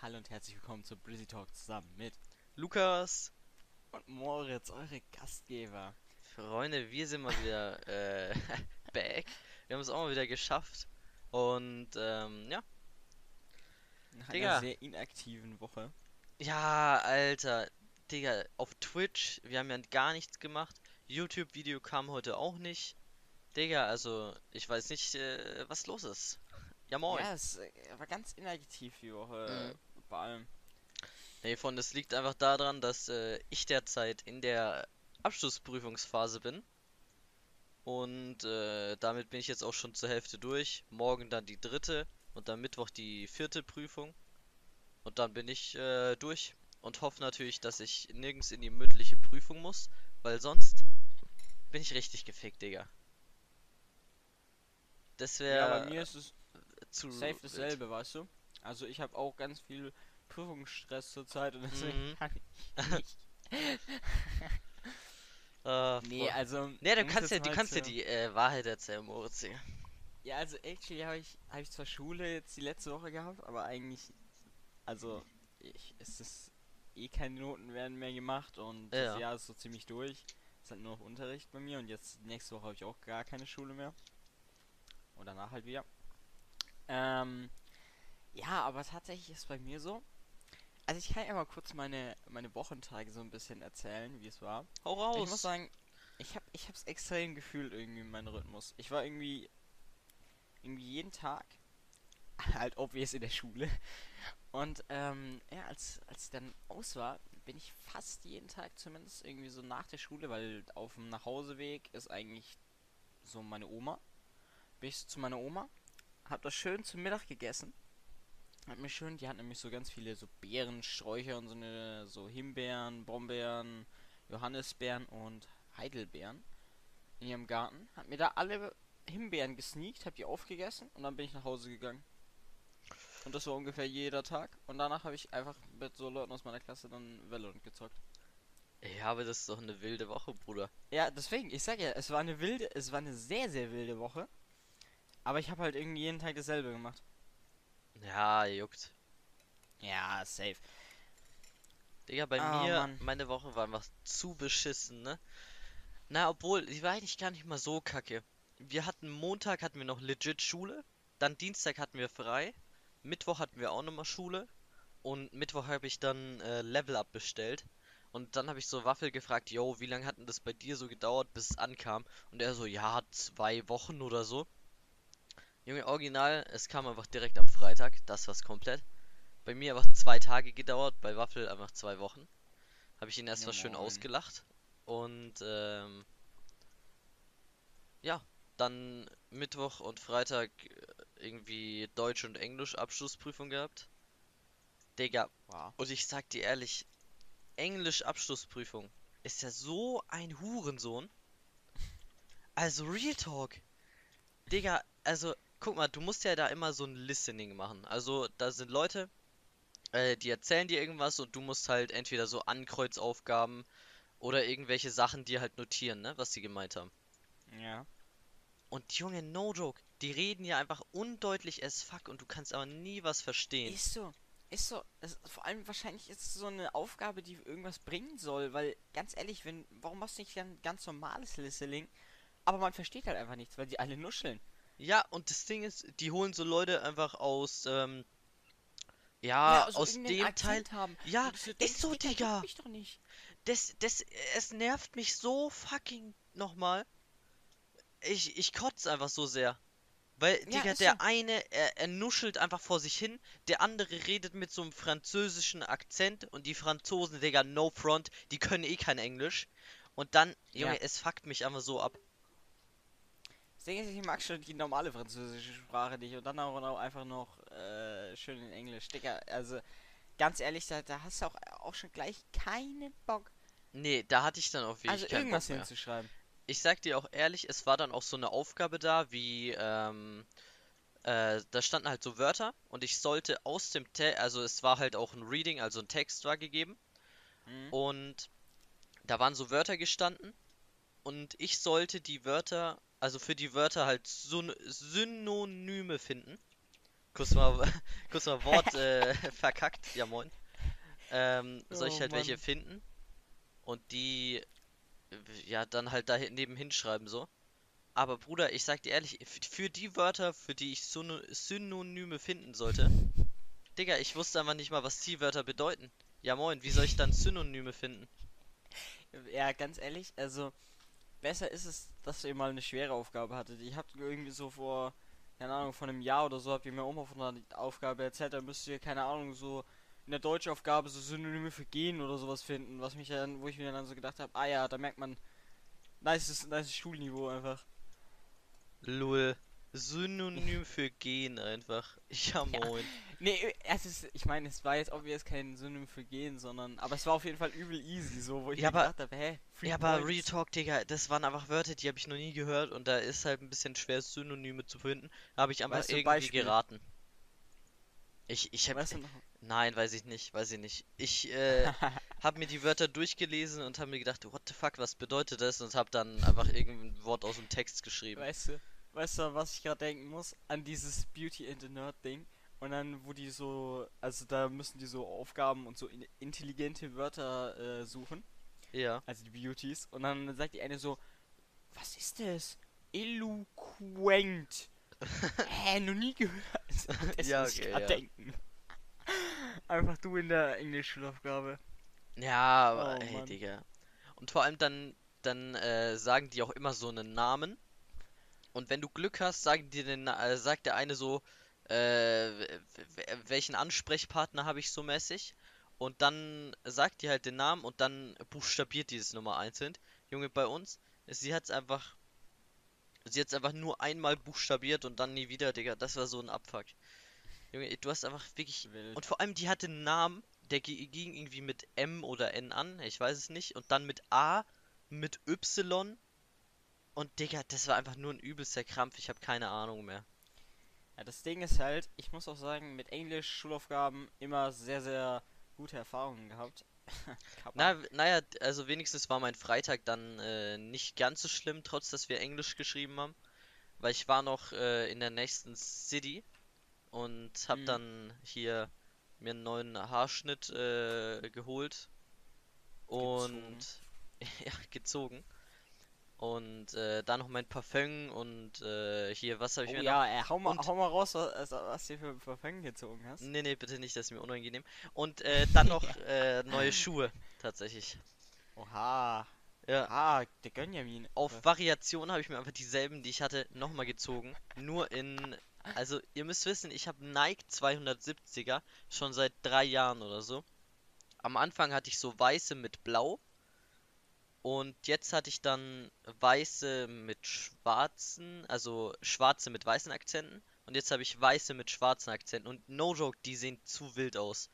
Hallo und herzlich willkommen zu Brizzy Talk zusammen mit Lukas, und Moritz, eure Gastgeber. Freunde, wir sind mal wieder äh, back. Wir haben es auch mal wieder geschafft. Und ähm, ja. Nach Digga. einer sehr inaktiven Woche. Ja, Alter. Digga, auf Twitch, wir haben ja gar nichts gemacht. YouTube-Video kam heute auch nicht. Digga, also, ich weiß nicht, äh, was los ist. Ja, moin. Ja, es äh, war ganz inaktiv die Woche. Mhm. Bei allem. Nee, von das liegt einfach daran, dass äh, ich derzeit in der Abschlussprüfungsphase bin. Und äh, damit bin ich jetzt auch schon zur Hälfte durch. Morgen dann die dritte und dann Mittwoch die vierte Prüfung. Und dann bin ich äh, durch und hoffe natürlich, dass ich nirgends in die mündliche Prüfung muss, weil sonst bin ich richtig gefickt, Digga. Das Ja, wäre bei mir ist es zu safe dasselbe, weißt du? Also ich habe auch ganz viel Prüfungsstress zurzeit und deswegen Mhm. ich nicht. Äh, Nee, also. Nee, du kannst ja, du kannst ja die äh, Wahrheit erzählen, Moritz. Ja, also actually habe ich, hab ich zwar Schule jetzt die letzte Woche gehabt, aber eigentlich, also, ich, es ist eh keine Noten werden mehr gemacht und Ja. das Jahr ist so ziemlich durch. Es ist halt nur noch Unterricht bei mir und jetzt nächste Woche habe ich auch gar keine Schule mehr. Und danach halt wieder. Ähm, ja, aber tatsächlich ist bei mir so. Also ich kann ja mal kurz meine, meine Wochentage so ein bisschen erzählen, wie es war. Hau raus. Ich muss sagen, ich hab, ich hab's extrem gefühlt irgendwie in meinem Rhythmus. Ich war irgendwie, irgendwie jeden Tag, halt obvious in der Schule. Und ähm, ja, als, als ich dann aus war, bin ich fast jeden Tag zumindest irgendwie so nach der Schule, weil auf dem Nachhauseweg ist eigentlich so meine Oma. Bin ich zu meiner Oma, hab das schön zum Mittag gegessen. Hat mir schön, die hat nämlich so ganz viele so Beeren, Sträucher und so eine, so Himbeeren, Brombeeren, Johannisbeeren und Heidelbeeren in ihrem Garten. Hat mir da alle Himbeeren gesneakt, hab die aufgegessen und dann bin ich nach Hause gegangen. Und das war ungefähr jeder Tag. Und danach habe ich einfach mit so Leuten aus meiner Klasse dann Valorant gezockt. Ich habe das ist doch eine wilde Woche, Bruder. Ja, deswegen, ich sag ja, es war eine wilde, es war eine sehr, sehr wilde Woche. Aber ich habe halt irgendwie jeden Tag dasselbe gemacht. Ja, juckt. Ja, safe. Digga, bei Ah, mir, Mann. meine Woche war einfach zu beschissen, ne? Na, obwohl, die war eigentlich gar nicht mal so kacke. Wir hatten Montag hatten wir noch legit Schule, dann Dienstag hatten wir frei, Mittwoch hatten wir auch nochmal Schule und Mittwoch habe ich dann äh, Level Up bestellt. Und dann habe ich so Waffel gefragt, yo, wie lange hat denn das bei dir so gedauert, bis es ankam? Und er so, ja, zwei Wochen oder so. Junge, original, es kam einfach direkt am Freitag, das war's komplett. Bei mir einfach zwei Tage gedauert, bei Waffel einfach zwei Wochen. Habe ich ihn erst Ja, schön ausgelacht. Und ähm, ja, dann Mittwoch und Freitag äh, irgendwie Deutsch und Englisch Abschlussprüfung gehabt. Digga, Wow. und ich sag dir ehrlich, Englisch Abschlussprüfung ist ja so ein Hurensohn. Also Real Talk. Digga, also guck mal, du musst ja da immer so ein Listening machen. Also da sind Leute, äh, die erzählen dir irgendwas und du musst halt entweder so Ankreuzaufgaben oder irgendwelche Sachen dir halt notieren, ne, was sie gemeint haben. Ja. Und Junge, no joke, die reden ja einfach undeutlich as fuck und du kannst aber nie was verstehen. Ist so. Ist so. Es, vor allem wahrscheinlich ist es so eine Aufgabe, die irgendwas bringen soll, weil ganz ehrlich, wenn warum machst du nicht ein ganz normales Listening? Aber man versteht halt einfach nichts, weil die alle nuscheln. Ja, und das Ding ist, die holen so Leute einfach aus, ähm, ja, also aus dem Teil. Akzent haben. Ja, so ist so, Digga, Digga. mich doch nicht. Das, das, es nervt mich so fucking nochmal. Ich, ich kotze einfach so sehr. Weil, Ja, Digga, der so. eine, er, er nuschelt einfach vor sich hin, der andere redet mit so einem französischen Akzent und die Franzosen, Digga, no front, die können eh kein Englisch. Und dann, Junge, Ja. es fuckt mich einfach so ab. Ding ist, ich mag schon die normale französische Sprache nicht und dann auch einfach noch äh, schön in Englisch. Digga, also ganz ehrlich, da, da hast du auch, auch schon gleich keinen Bock. Nee, da hatte ich dann auch wirklich also irgendwas hinzuschreiben. Ich sag dir auch ehrlich, es war dann auch so eine Aufgabe da, wie, ähm, äh, da standen halt so Wörter und ich sollte aus dem Text, also es war halt auch ein Reading, also ein Text war gegeben Mhm. und da waren so Wörter gestanden und ich sollte die Wörter, also für die Wörter halt Syn Synonyme finden. kurz mal, kurz mal Wort äh, verkackt. Ja, moin. Ähm, soll ich Oh halt welche Mann. finden und die ja dann halt da nebenhin schreiben so. Aber Bruder, ich sag dir ehrlich, für die Wörter, für die ich Syno Synonyme finden sollte, Digga, ich wusste einfach nicht mal, was die Wörter bedeuten. Ja moin, wie soll ich dann Synonyme finden? Ja, ganz ehrlich, also besser ist es, dass ihr mal eine schwere Aufgabe hattet. Ich hab irgendwie so vor, keine Ahnung, vor einem Jahr oder so habt ihr mir auch mal von einer Aufgabe erzählt, da müsst ihr, keine Ahnung, so in der Deutschaufgabe so Synonyme für gehen oder sowas finden, was mich dann, wo ich mir dann so gedacht habe, ah ja, da merkt man, nice, nice Schulniveau einfach. Lul. Synonym für gehen einfach. Ja Ja. moin. Nee, es ist, ich meine, es war jetzt obvious kein Synonym für gehen, sondern, aber es war auf jeden Fall übel easy, so, wo ich Ja, aber- gedacht habe, hä, Free Ja, aber. Real Talk, Digga, das waren einfach Wörter, die habe ich noch nie gehört und da ist halt ein bisschen schwer, Synonyme zu finden. Da habe ich einfach Weißt irgendwie Beispiel? geraten. Ich, ich hab, Weißt du nein, weiß ich nicht, weiß ich nicht. Ich, äh, hab mir die Wörter durchgelesen und habe mir gedacht, what the fuck, was bedeutet das? Und hab dann einfach irgendein Wort aus dem Text geschrieben. Weißt du, weißt du, was ich gerade denken muss? An dieses Beauty and the Nerd Ding. Und dann, wo die so, also da müssen die so Aufgaben und so in, intelligente Wörter äh, suchen. Ja. Also die Beauties. Und dann sagt die eine so, was ist das? Eloquent. Hä, noch nie gehört. Das Ja, muss ich okay, grad ja. denken. Einfach du in der Englischschulaufgabe. Ja, aber Oh, ey, Mann. Digga. Und vor allem dann, dann äh, sagen die auch immer so einen Namen. Und wenn du Glück hast, sagen die den, äh, sagt der eine so, äh, welchen Ansprechpartner habe ich so mäßig. Und dann sagt die halt den Namen und dann buchstabiert die das Nummer einzeln. Junge, bei uns, sie hat's einfach, sie hat's einfach nur einmal buchstabiert und dann nie wieder, Digga. Das war so ein Abfuck. Junge, du hast einfach wirklich Wild. und vor allem, die hatte einen Namen, der gi- ging irgendwie mit M oder N an, ich weiß es nicht. Und dann mit A, mit Y. Und Digga, das war einfach nur ein übelster Krampf, ich habe keine Ahnung mehr. Ja, das Ding ist halt, ich muss auch sagen, mit Englisch Schulaufgaben immer sehr, sehr gute Erfahrungen gehabt. Na, naja, also wenigstens war mein Freitag dann äh, nicht ganz so schlimm, trotz dass wir Englisch geschrieben haben. Weil ich war noch äh, in der nächsten City und hab Mhm. dann hier mir einen neuen Haarschnitt äh, geholt. Und ja, gezogen. Und äh, dann noch mein Parfüm und äh, hier, was habe ich Oh mir ja, ey, hau mal, Und- hau mal raus, was, also, was du für Verfängen gezogen hast. noch? Nee, nee, bitte nicht, das ist mir unangenehm. Und äh, dann noch äh, neue Schuhe, tatsächlich. Oha. Ja. Ah, der Gönjamin. Auf Variation habe ich mir einfach dieselben, die ich hatte, nochmal gezogen. Nur in. Also, ihr müsst wissen, ich habe Nike 270er schon seit drei Jahren oder so. Am Anfang hatte ich so weiße mit blau. Und jetzt hatte ich dann weiße mit schwarzen, also schwarze mit weißen Akzenten. Und jetzt habe ich weiße mit schwarzen Akzenten. Und no joke, die sehen zu wild aus.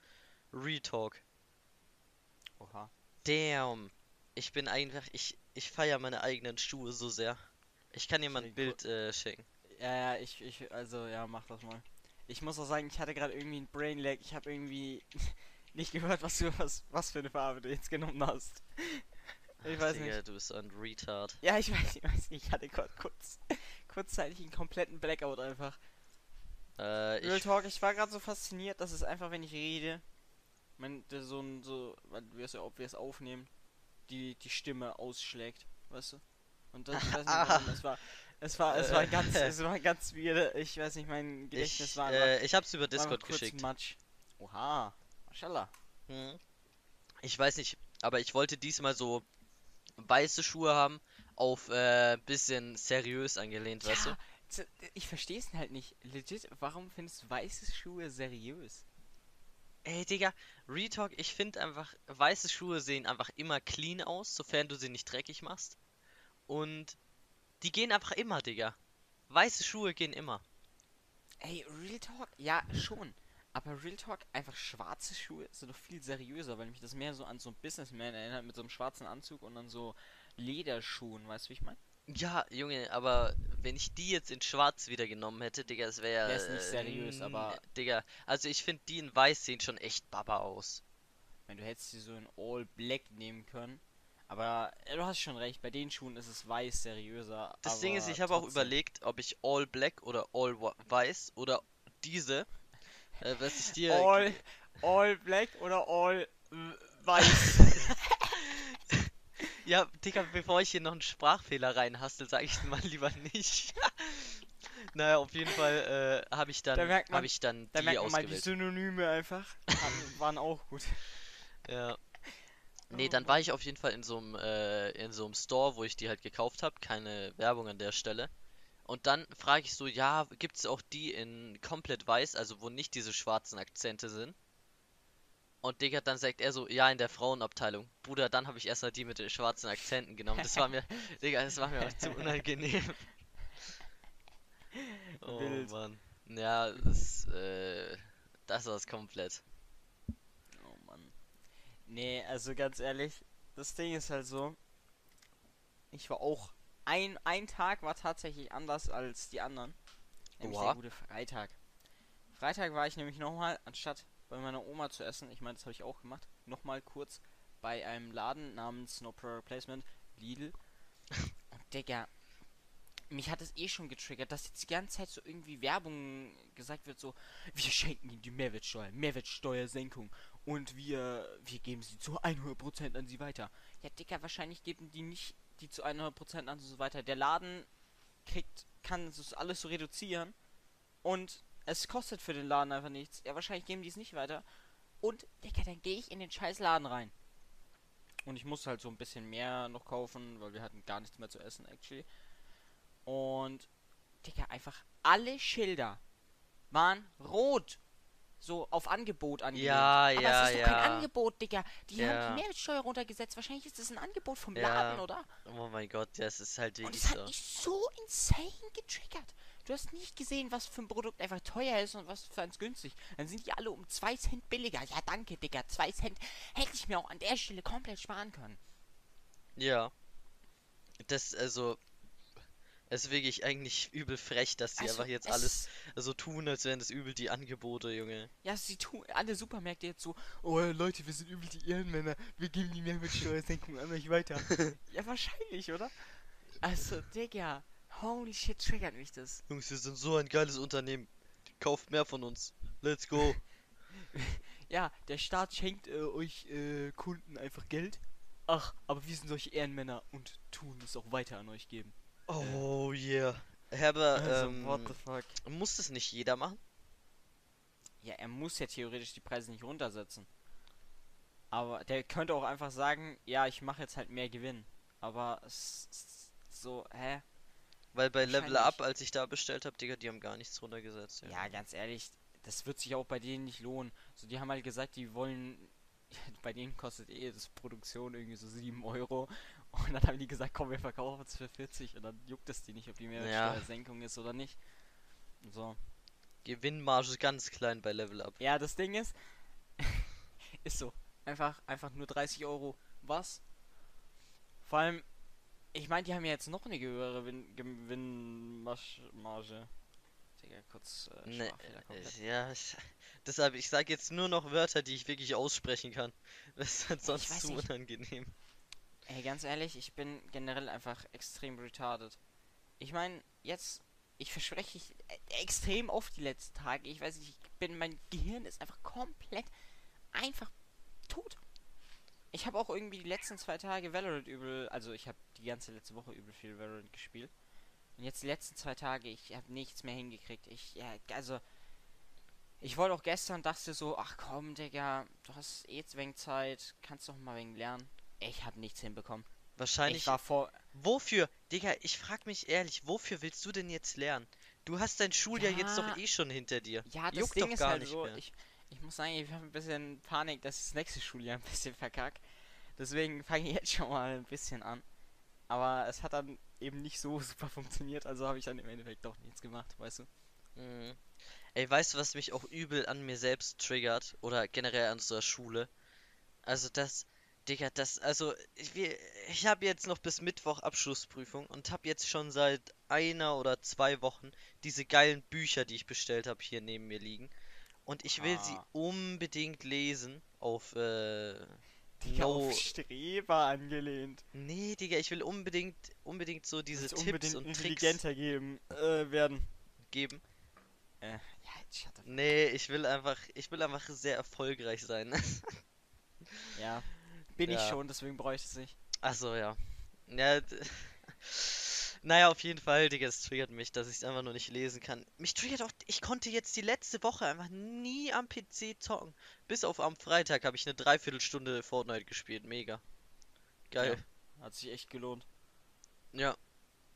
Real Talk. Oha. Damn. Ich bin einfach, ich, ich feiere meine eigenen Schuhe so sehr. Ich kann dir mal ein. Bild äh, schicken. Ja, ja, ich, ich, also, ja, mach das mal. Ich muss auch sagen, ich hatte gerade irgendwie ein Brain Lag. Ich habe irgendwie nicht gehört, was du, was, was für eine Farbe du jetzt genommen hast. Ich weiß Digga, nicht. du bist ein Retard. Ja, ich weiß, ich weiß nicht. Ich hatte kurz, kurz, kurzzeitig einen kompletten Blackout einfach. Äh, Real ich, Talk, ich war gerade so fasziniert, dass es einfach, wenn ich rede, mein, der so ein, so, weil du wirst ja obvious aufnehmen, die, die Stimme ausschlägt, weißt du? Und das, ich weiß nicht warum, es war, es war, es war ganz, es war ganz weird, ich weiß nicht, mein Gedächtnis ich, war einfach, äh, ich hab's über Discord geschickt. Matsch. Oha, mashallah. Hm. Ich weiß nicht, aber ich wollte diesmal so weiße Schuhe haben, auf äh, bisschen seriös angelehnt, weißt du? Ja, ich verstehe es halt nicht. Legit, warum findest du weiße Schuhe seriös? Ey, Digga, Retalk, ich finde einfach, weiße Schuhe sehen einfach immer clean aus, sofern du sie nicht dreckig machst. Und die gehen einfach immer, Digga. Weiße Schuhe gehen immer. Ey, Real Talk, ja, schon. Aber Real Talk, einfach schwarze Schuhe sind doch viel seriöser, weil mich das mehr so an so einen Businessman erinnert mit so einem schwarzen Anzug und dann so Lederschuhen, weißt du, wie ich meine? Ja, Junge, aber wenn ich die jetzt in schwarz wieder genommen hätte, Digga, es wäre Wär's nicht seriös, aber- Digga, also ich finde die in weiß sehen schon echt baba aus. Wenn du hättest sie so in All Black nehmen können. Aber äh, du hast schon recht, bei den Schuhen ist es weiß seriöser. Das Ding ist, ich habe auch überlegt, ob ich all black oder all weiß oder diese. Äh, was ich dir. All, all black oder all weiß? Ja, Digga, bevor ich hier noch einen Sprachfehler reinhastel, sage ich mal lieber nicht. naja, auf jeden Fall äh, habe ich dann, Da merkt man- habe ich dann da die merkt man mal die ausgewählt. Synonyme einfach. Haben- Waren auch gut. Ja. Nee, Oh dann war ich auf jeden Fall in so einem äh, in so einem Store, wo ich die halt gekauft habe. Keine Werbung an der Stelle. Und dann frage ich so, ja, gibt's auch die in komplett weiß, also wo nicht diese schwarzen Akzente sind? Und Digga, dann sagt er so, ja, in der Frauenabteilung. Bruder, dann habe ich erst mal die mit den schwarzen Akzenten genommen. Das war mir, Digga, das war mir auch zu unangenehm. Oh Wild. Mann. Ja, das, äh, das war's komplett. Oh Mann. Nee, also ganz ehrlich, das Ding ist halt so. Ich war auch. Ein, ein Tag war tatsächlich anders als die anderen. Nämlich Oha. der gute Freitag. Freitag war ich nämlich nochmal, anstatt bei meiner Oma zu essen, ich meine, das habe ich auch gemacht, nochmal kurz bei einem Laden namens No Product Placement, Lidl. Und Digga, mich hat es eh schon getriggert, dass jetzt die ganze Zeit so irgendwie Werbung gesagt wird, so, wir schenken ihnen die Mehrwertsteuer, Mehrwertsteuersenkung und wir, wir geben sie zu 100% an sie weiter. Ja, Dicker, wahrscheinlich geben die nicht die zu 100% an so weiter. Der Laden kriegt, kann das alles so reduzieren und es kostet für den Laden einfach nichts. Ja, wahrscheinlich geben die es nicht weiter. Und, Dicker, dann gehe ich in den scheiß Laden rein. Und ich musste halt so ein bisschen mehr noch kaufen, weil wir hatten gar nichts mehr zu essen, actually. Und, Digga, einfach alle Schilder waren rot. So auf Angebot angelegt. Ja, Aber ja, es ist doch kein ja. Angebot, Digga. Die haben Ja. die Mehrwertsteuer runtergesetzt. Wahrscheinlich ist das ein Angebot vom Ja. Laden, oder? Oh mein Gott, das ist halt Und wirklich es hat so. mich so insane getriggert. Du hast nicht gesehen, was für ein Produkt einfach teuer ist und was für eins günstig. Dann sind die alle um 2 Cent billiger. Ja, danke, Digga. 2 Cent hätte ich mir auch an der Stelle komplett sparen können. Ja. Das, also, es ist wirklich eigentlich übel frech, dass die Also, einfach jetzt es alles so tun, als wären das übel die Angebote, Junge. Ja, sie tun alle Supermärkte jetzt so, oh Leute, wir sind übel die Ehrenmänner, wir geben die Mehrwertsteuersenkung an euch weiter. ja, wahrscheinlich, oder? Also, Digga, holy shit, triggert mich das. Jungs, wir sind so ein geiles Unternehmen. Kauft mehr von uns. Let's go. Ja, der Staat schenkt äh, euch äh, Kunden einfach Geld. Ach, aber wir sind solche Ehrenmänner und tun es auch weiter an euch geben. Oh yeah. Herber, Also, ähm, what the fuck? muss das nicht jeder machen? Ja, er muss ja theoretisch die Preise nicht runtersetzen. Aber der könnte auch einfach sagen, ja, ich mache jetzt halt mehr Gewinn. Aber so, hä? Weil bei Level. Up, als ich da bestellt habe, Digga, die haben gar nichts runtergesetzt. Ja. Ja, ganz ehrlich, das wird sich auch bei denen nicht lohnen. So, die haben halt gesagt, die wollen. Bei denen kostet eh das Produktion irgendwie so 7 Euro. Und dann haben die gesagt, komm, wir verkaufen es für 40. Und dann juckt es die nicht, ob die Mehrwertsteuersenkung ist oder nicht. So. Gewinnmarge ist ganz klein bei Level Up. Ja, das Ding ist. ist so. Einfach, einfach nur 30 Euro. Was? Vor allem, ich meine, die haben ja jetzt noch eine höhere Win- Gewinnmarge. Digga, kurz äh, Ne, komplett. äh, ja, ich, deshalb, ich sage jetzt nur noch Wörter, die ich wirklich aussprechen kann. Das ist sonst zu nicht. unangenehm. Ey, ganz ehrlich, ich bin generell einfach extrem retarded. Ich meine, jetzt, ich verspreche ich äh, extrem oft die letzten Tage. Ich weiß nicht, ich bin, mein Gehirn ist einfach komplett einfach tot. Ich habe auch irgendwie die letzten zwei Tage Valorant übel, also ich habe die ganze letzte Woche übel viel Valorant gespielt. Und jetzt die letzten zwei Tage, ich habe nichts mehr hingekriegt. Ich, ja, also, ich wollte auch gestern, dachte so, ach komm, Digga, du hast eh jetzt wenig Zeit, kannst doch mal wegen lernen. Ich habe nichts hinbekommen. Wahrscheinlich. Ich war vor. Wofür? Digga, ich frag mich ehrlich, wofür willst du denn jetzt lernen? Du hast dein Schuljahr jetzt doch Ja. eh schon hinter dir. Ja, das Juckt Ding doch ist gar halt nicht so. mehr. Ich, ich muss sagen, ich habe ein bisschen Panik, dass ich das nächste Schuljahr ein bisschen verkack. Deswegen fange ich jetzt schon mal ein bisschen an. Aber es hat dann eben nicht so super funktioniert, also habe ich dann im Endeffekt doch nichts gemacht, weißt du? Mhm. Ey, weißt du, was mich auch übel an mir selbst triggert? Oder generell an unserer Schule? Also das, Digga, das, also ich, ich habe jetzt noch bis Mittwoch Abschlussprüfung und habe jetzt schon seit einer oder zwei Wochen diese geilen Bücher, die ich bestellt habe, hier neben mir liegen. Und ich will sie Ah. unbedingt lesen auf, äh, Digga, No. auf Streber angelehnt. Nee, Digga, ich will unbedingt, unbedingt so diese Tipps unbedingt und Tricks intelligenter geben, äh, werden. geben. Äh, ja, shut the Nee, ich will einfach, ich will einfach sehr erfolgreich sein. Ja, bin ich Ja. schon, deswegen brauche ich es nicht. Ach so, ja. Ja, naja, auf jeden Fall, Digga, es triggert mich, dass ich es einfach nur nicht lesen kann. Mich triggert auch, ich konnte jetzt die letzte Woche einfach nie am PC zocken. Bis auf am Freitag habe ich eine Dreiviertelstunde Fortnite gespielt. Mega. Geil. Hat sich echt gelohnt. Ja,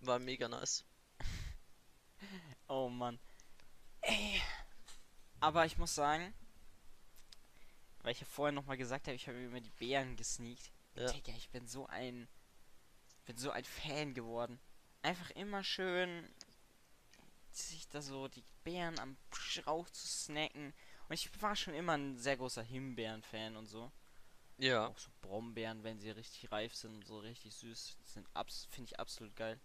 war mega nice. Oh Mann. Ey. Aber ich muss sagen, weil ich ja vorher nochmal gesagt habe, ich habe immer die Bären gesneakt. Ja. Digga, ich bin so ein. bin so ein Fan geworden. Einfach immer schön sich da so die Beeren am Strauch zu snacken. Und ich war schon immer ein sehr großer Himbeeren-Fan und so. Ja. Auch so Brombeeren, wenn sie richtig reif sind und so richtig süß sind, finde ich absolut geil.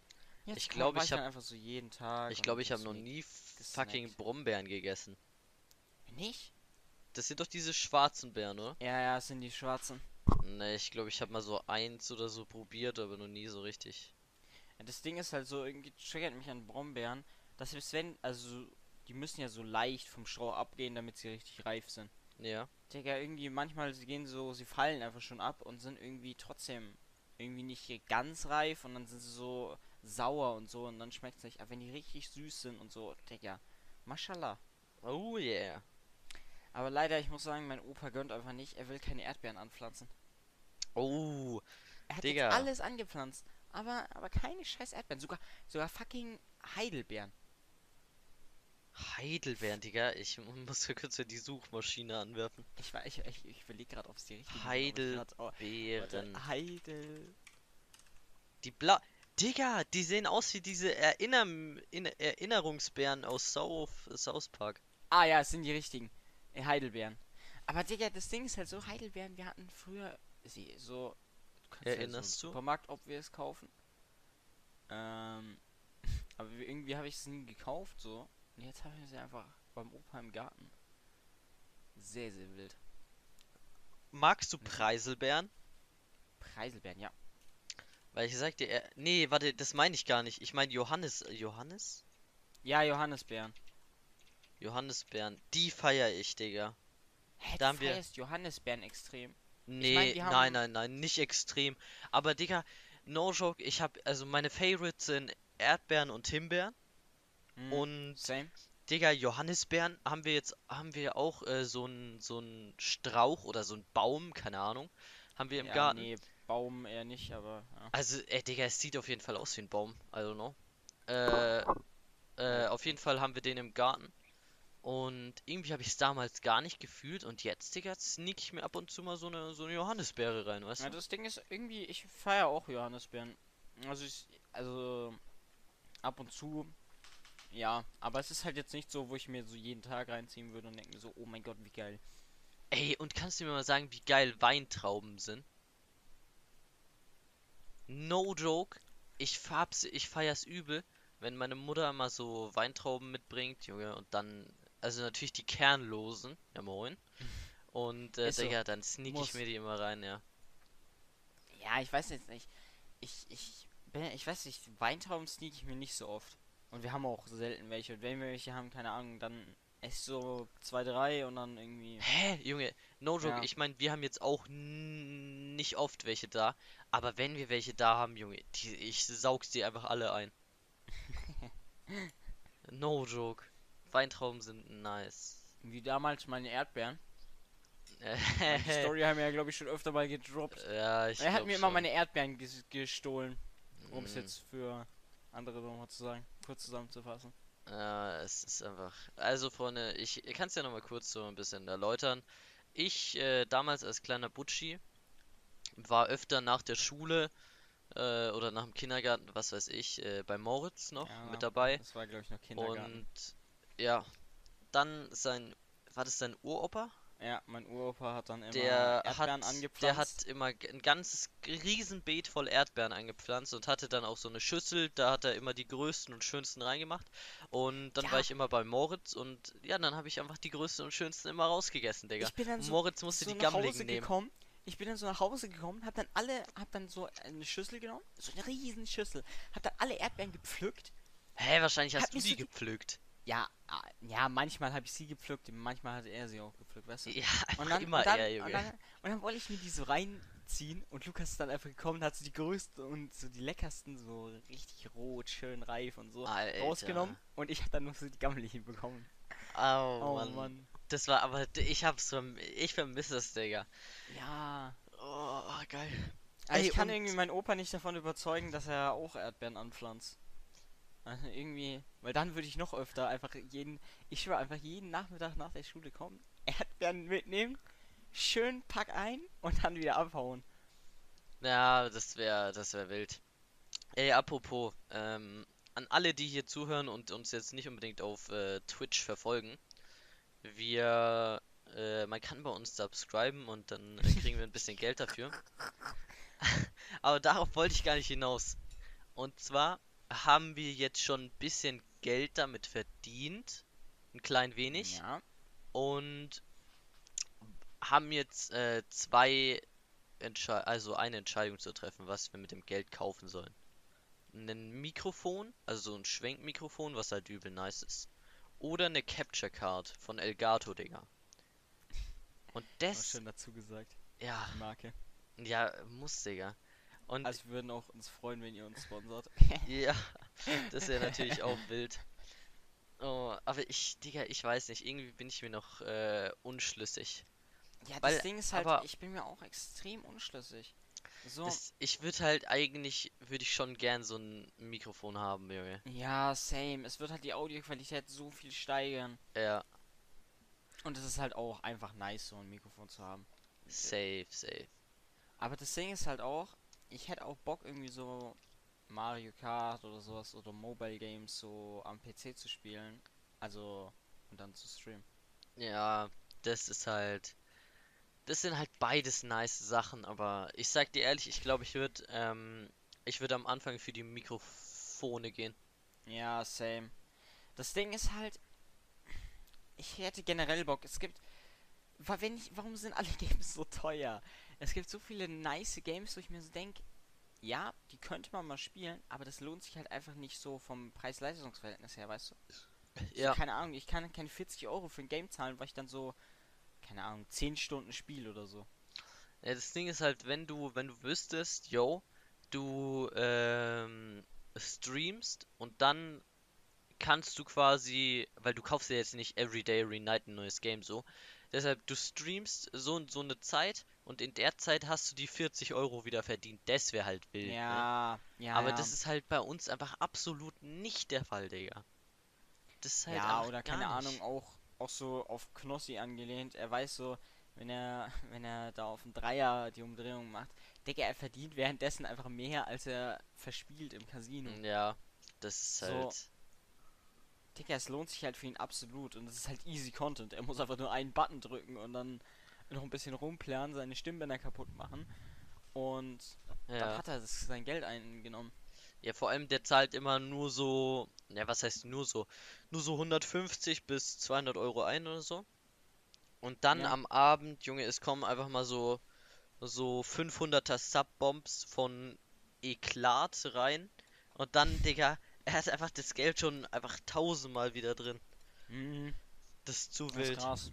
Jetzt Ich glaube, ich dann hab- einfach so jeden Tag. Ich glaube, ich habe noch nie gesnackt. fucking Brombeeren gegessen. Nicht? Das sind doch diese schwarzen Beeren, oder? Ja, ja, es sind die schwarzen. Ne, ich glaube, ich habe mal so eins oder so probiert, aber noch nie so richtig. Ja, das Ding ist halt so, irgendwie triggert mich an Brombeeren, dass selbst wenn, also, die müssen ja so leicht vom Strauch abgehen, damit sie richtig reif sind. Ja. Digga, irgendwie manchmal, sie gehen so, sie fallen einfach schon ab und sind irgendwie trotzdem irgendwie nicht ganz reif und dann sind sie so sauer und so und dann schmeckt es nicht. Aber wenn die richtig süß sind und so, Digga, mashallah. Oh yeah. Aber leider, ich muss sagen, mein Opa gönnt einfach nicht, er will keine Erdbeeren anpflanzen. Oh, Er hat Digga. jetzt alles angepflanzt, aber, aber keine scheiß Erdbeeren, sogar, sogar fucking Heidelbeeren. Heidelbeeren, Digga. Ich muss ja kurz die Suchmaschine anwerfen. Ich war, ich, ich, ich überlege gerade, ob es die richtige oh, Heidelbeeren. warte, Heidel. Die blau. Digga, die sehen aus wie diese Erinner in Erinnerungsbären aus South, South Park. Ah ja, es sind die richtigen. Äh, Heidelbeeren. Aber Digga, das Ding ist halt so, Heidelbeeren, wir hatten früher sie so. Du kannst ja Erinnerst so du? Supermarkt, ob wir es kaufen. Ähm, aber irgendwie habe ich es nie gekauft so. Und jetzt haben wir sie einfach beim Opa im Garten. Sehr, sehr wild. Magst du Preiselbeeren? Preiselbeeren, ja. Weil ich sag dir, er, nee, warte, das meine ich gar nicht. Ich meine Johannes, Johannes? Ja, Johannisbeeren. Johannisbeeren, die feiere ich, Digga. Hä, Da haben wir- Johannisbeeren extrem. Nee, mein, die haben- nein, nein, nein, nicht extrem. Aber Digga, no joke, ich hab, also meine Favorites sind Erdbeeren und Himbeeren. Mhm. Und Same. Digga, Johannisbeeren haben wir jetzt, haben wir auch äh, so einen so einen Strauch oder so einen Baum, keine Ahnung, haben wir im ja, Garten. Nee, Baum eher nicht, aber ja. Also, ey, Digga, es sieht auf jeden Fall aus wie ein Baum. I don't know. Äh, äh, auf jeden Fall haben wir den im Garten. Und irgendwie habe ich es damals gar nicht gefühlt. Und jetzt, Digga, sneak ich mir ab und zu mal so eine, so eine Johannisbeere rein, weißt Ja, du? das Ding ist irgendwie, ich feiere auch Johannisbeeren. Also ich, also ab und zu, ja, aber es ist halt jetzt nicht so, wo ich mir so jeden Tag reinziehen würde und denke mir so, oh mein Gott, wie geil. Ey, und kannst du mir mal sagen, wie geil Weintrauben sind? No joke. Ich farb's, ich feier's übel, wenn meine Mutter mal so Weintrauben mitbringt, Junge, und dann, also natürlich die kernlosen, ja moin. Und, äh, Ist so. Digga, dann sneak ich Muss. mir die immer rein, ja. Ja, ich weiß jetzt nicht. Ich, ich bin, ich weiß nicht, Weintrauben sneak ich mir nicht so oft. Und wir haben auch selten welche. Und wenn wir welche haben, keine Ahnung, dann ich so zwei, drei und dann irgendwie. Hä, Junge, no joke, Ja. ich meine, wir haben jetzt auch nicht oft welche da, aber wenn wir welche da haben, Junge, die, ich saug sie einfach alle ein. No joke. Weintrauben sind nice. Wie damals meine Erdbeeren. Die Story haben wir ja, glaube ich, schon öfter mal gedroppt. ja, ich er hat mir immer schon. meine Erdbeeren ges gestohlen. Um es Mm, jetzt für andere nochmal zu sagen, kurz zusammenzufassen. Ja, es ist einfach. Also, Freunde, ich kann es ja nochmal kurz so ein bisschen erläutern. Ich, äh, damals als kleiner Butschi, war öfter nach der Schule äh, oder nach dem Kindergarten, was weiß ich, äh, bei Moritz noch Ja, mit dabei. Das war, glaube ich, noch Kindergarten. Und ja, dann sein, war das sein Uropa? ja, mein Uropa hat dann immer Der Erdbeeren hat, angepflanzt. der hat immer ein ganzes Riesenbeet voll Erdbeeren angepflanzt und hatte dann auch so eine Schüssel, da hat er immer die größten und schönsten reingemacht. Und dann war Ja. ich immer bei Moritz und ja, dann habe ich einfach die größten und schönsten immer rausgegessen, Digga. ich bin dann Und so, Moritz musste so die nach Hause gammeligen nehmen. gekommen. Ich bin dann so nach Hause gekommen, hab dann alle, hab dann so eine Schüssel genommen, so eine riesen Schüssel, hab dann alle Erdbeeren gepflückt. Hä, wahrscheinlich Hat hast du die so die- gepflückt. Ja, ah, ja, manchmal habe ich sie gepflückt, manchmal hat er sie auch gepflückt, weißt du? Ja, Und dann, immer und dann, er, und Junge. dann, und dann wollte ich mir die so reinziehen und Lukas ist dann einfach gekommen und hat so die größten und so die leckersten, so richtig rot, schön reif und so Alter. rausgenommen und ich habe dann noch so die gammeligen bekommen. Oh, Oh Mann. Mann. Das war aber, ich hab's, verm- ich vermisse es, Digga. Ja. Oh, geil. Aber Ey, ich kann irgendwie meinen Opa nicht davon überzeugen, dass er auch Erdbeeren anpflanzt. Also irgendwie, weil dann würde ich noch öfter einfach jeden, ich schwöre einfach jeden Nachmittag nach der Schule kommen, Erdbeeren mitnehmen, schön pack ein und dann wieder abhauen. Ja, das wäre, das wäre wild. Ey, apropos, ähm, an alle, die hier zuhören und uns jetzt nicht unbedingt auf äh, Twitch verfolgen, wir, äh, man kann bei uns subscriben und dann äh, kriegen wir ein bisschen Geld dafür. Aber darauf wollte ich gar nicht hinaus. Und zwar haben wir jetzt schon ein bisschen Geld damit verdient, ein klein wenig. Ja. und haben jetzt äh, zwei Entschei also eine Entscheidung zu treffen, was wir mit dem Geld kaufen sollen. Ein Mikrofon, also so ein Schwenkmikrofon, was halt übel nice ist. Oder eine Capture Card von Elgato, Digga. Und Auch das, schön dazu gesagt, ja, die Marke. ja, muss, Digga. Und Also wir würden auch uns freuen, wenn ihr uns sponsort. ja, das wäre natürlich auch wild. Oh, aber ich, Digga, ich weiß nicht, irgendwie bin ich mir noch äh, unschlüssig. Ja, Weil- das Ding ist halt, aber- ich bin mir auch extrem unschlüssig. So, Das, ich würde halt eigentlich, würde ich schon gern so ein Mikrofon haben, Junge. ja, same. Es wird halt die Audioqualität so viel steigern. Ja, Und es ist halt auch einfach nice, so ein Mikrofon zu haben. safe, safe. Aber das Ding ist halt auch, ich hätte auch Bock irgendwie so Mario Kart oder sowas oder Mobile Games so am PC zu spielen. Also und dann zu streamen. Ja, das ist halt. Das sind halt beides nice Sachen, aber ich sag dir ehrlich, ich glaube, ich würde, ähm, ich würde am Anfang für die Mikrofone gehen. Ja, same. Das Ding ist halt, ich hätte generell Bock. Es gibt, wenn ich, warum sind alle Games so teuer? Es gibt so viele nice Games, wo ich mir so denke, ja, die könnte man mal spielen, aber das lohnt sich halt einfach nicht so vom Preis-Leistungs-Verhältnis her, weißt du? So, Ja, keine Ahnung, ich kann keine 40 Euro für ein Game zahlen, weil ich dann so, keine Ahnung, 10 Stunden spiele oder so. ja, das Ding ist halt, wenn du, wenn du wüsstest, yo, du ähm, streamst und dann kannst du quasi, weil du kaufst ja jetzt nicht every day, every night ein neues Game so. Deshalb, du streamst so und so eine Zeit und in der Zeit hast du die 40 Euro wieder verdient. Das wäre halt wild, ne? Ja, ja, Aber ja. das ist halt bei uns einfach absolut nicht der Fall, Digga. Das ist halt ja, oder keine nicht. Ahnung, auch, auch so auf Knossi angelehnt. Er weiß so, wenn er, wenn er da auf dem Dreier die Umdrehung macht, Digga, er verdient währenddessen einfach mehr, als er verspielt im Casino. Ja, das ist So. halt. Digga, es lohnt sich halt für ihn absolut und es ist halt easy Content. Er muss einfach nur einen Button drücken und dann noch ein bisschen rumplären, seine Stimmbänder kaputt machen und dann Ja. hat er das, sein Geld eingenommen. Ja, vor allem der zahlt immer nur so. Ja, was heißt nur so? Nur so 150 bis 200 Euro ein oder so. Und dann Ja. am Abend, Junge, es kommen einfach mal so. So 500er Sub-Bombs von Eklat rein. Und dann, Digga, er hat einfach das Geld schon einfach tausendmal wieder drin. Mhm. Das ist zu Das ist wild. krass.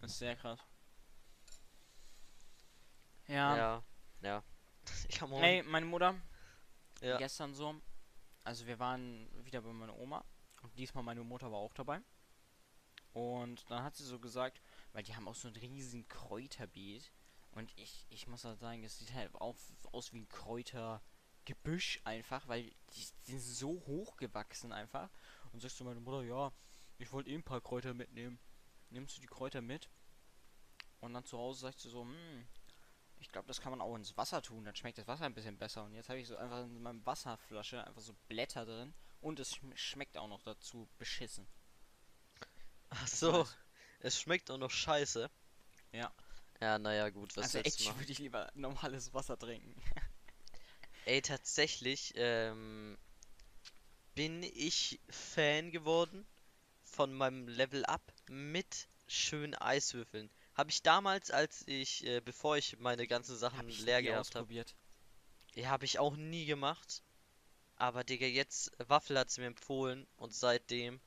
Das ist sehr krass. Ja. Ja, ja. Ich hab Ey, meine Mutter, Ja. gestern so, also wir waren wieder bei meiner Oma und diesmal meine Mutter war auch dabei. Und dann hat sie so gesagt, weil die haben auch so ein riesen Kräuterbeet und ich, ich muss halt sagen, es sieht halt auch aus wie ein Kräutergebüsch einfach, weil die, die sind so hoch gewachsen einfach. Und sagst du meine Mutter, ja, ich wollte eh ein paar Kräuter mitnehmen. Nimmst du die Kräuter mit? Und dann zu Hause sagst du so, hm, ich glaube, das kann man auch ins Wasser tun, dann schmeckt das Wasser ein bisschen besser. Und jetzt habe ich so einfach in meinem Wasserflasche einfach so Blätter drin und es schm schmeckt auch noch dazu beschissen. Ach so, es schmeckt auch noch scheiße. Ja. Ja, naja, gut, was also du echt würde ich lieber normales Wasser trinken. Ey, tatsächlich, ähm, bin ich Fan geworden von meinem Level Up mit schönen Eiswürfeln. Habe ich damals, als ich, äh, bevor ich meine ganzen Sachen Hab leer gehabt habe, ja, habe ich auch nie gemacht. Aber Digga, jetzt Waffel hat's mir empfohlen und seitdem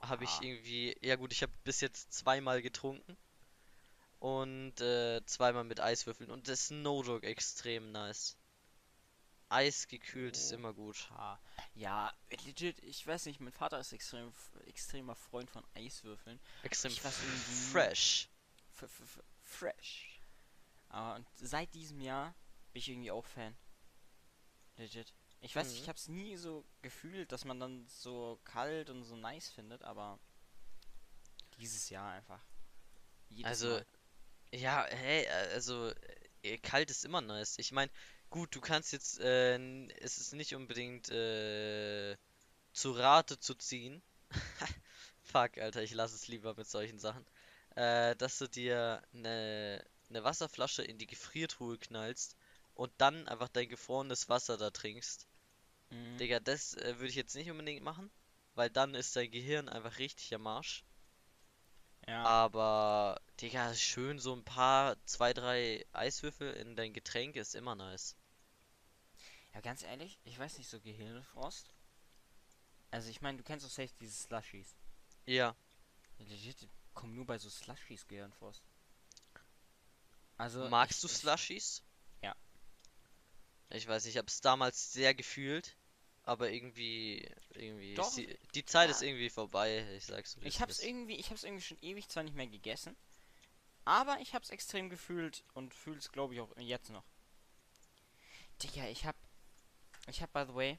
habe ich Ah. irgendwie, ja gut, ich habe bis jetzt zweimal getrunken und äh, zweimal mit Eiswürfeln und das ist no joke extrem nice. Eisgekühlt ist Oh. immer gut. Ah, ja, legit, ich weiß nicht, mein Vater ist extrem, extremer Freund von Eiswürfeln. Extrem fresh. Fresh. Aber und seit diesem Jahr bin ich irgendwie auch Fan. Legit. Ich weiß, Mhm. ich hab's nie so gefühlt, dass man dann so kalt und so nice findet, aber dieses Jahr einfach. Jedes Also, Mal. Ja, hey, äh, also äh, kalt ist immer nice. Ich meine, gut, du kannst jetzt, äh, es ist nicht unbedingt äh, zu Rate zu ziehen. Fuck, Alter, ich lasse es lieber mit solchen Sachen. Äh, dass du dir eine ne Wasserflasche in die Gefriertruhe knallst und dann einfach dein gefrorenes Wasser da trinkst. Mhm. Digga, das äh, würde ich jetzt nicht unbedingt machen, weil dann ist dein Gehirn einfach richtig am Arsch. Ja. Aber, Digga, schön so ein paar, zwei, drei Eiswürfel in dein Getränk ist immer nice. ja, ganz ehrlich, ich weiß nicht, so Gehirnfrost. Also ich meine, du kennst doch safe diese Slushies. Ja, Legit, die kommen nur bei so Slushies Gehirnfrost. Also magst ich, du ich- Slushies? Ja. Ich weiß, ich habe es damals sehr gefühlt, aber irgendwie, irgendwie, ist Doch, die, die Zeit ist ja. irgendwie vorbei, ich sag's wie Ich es hab's ist. irgendwie, ich hab's irgendwie schon ewig zwar nicht mehr gegessen, aber ich hab's extrem gefühlt und fühl's glaube ich auch jetzt noch. Digga, ich hab, ich hab by the way,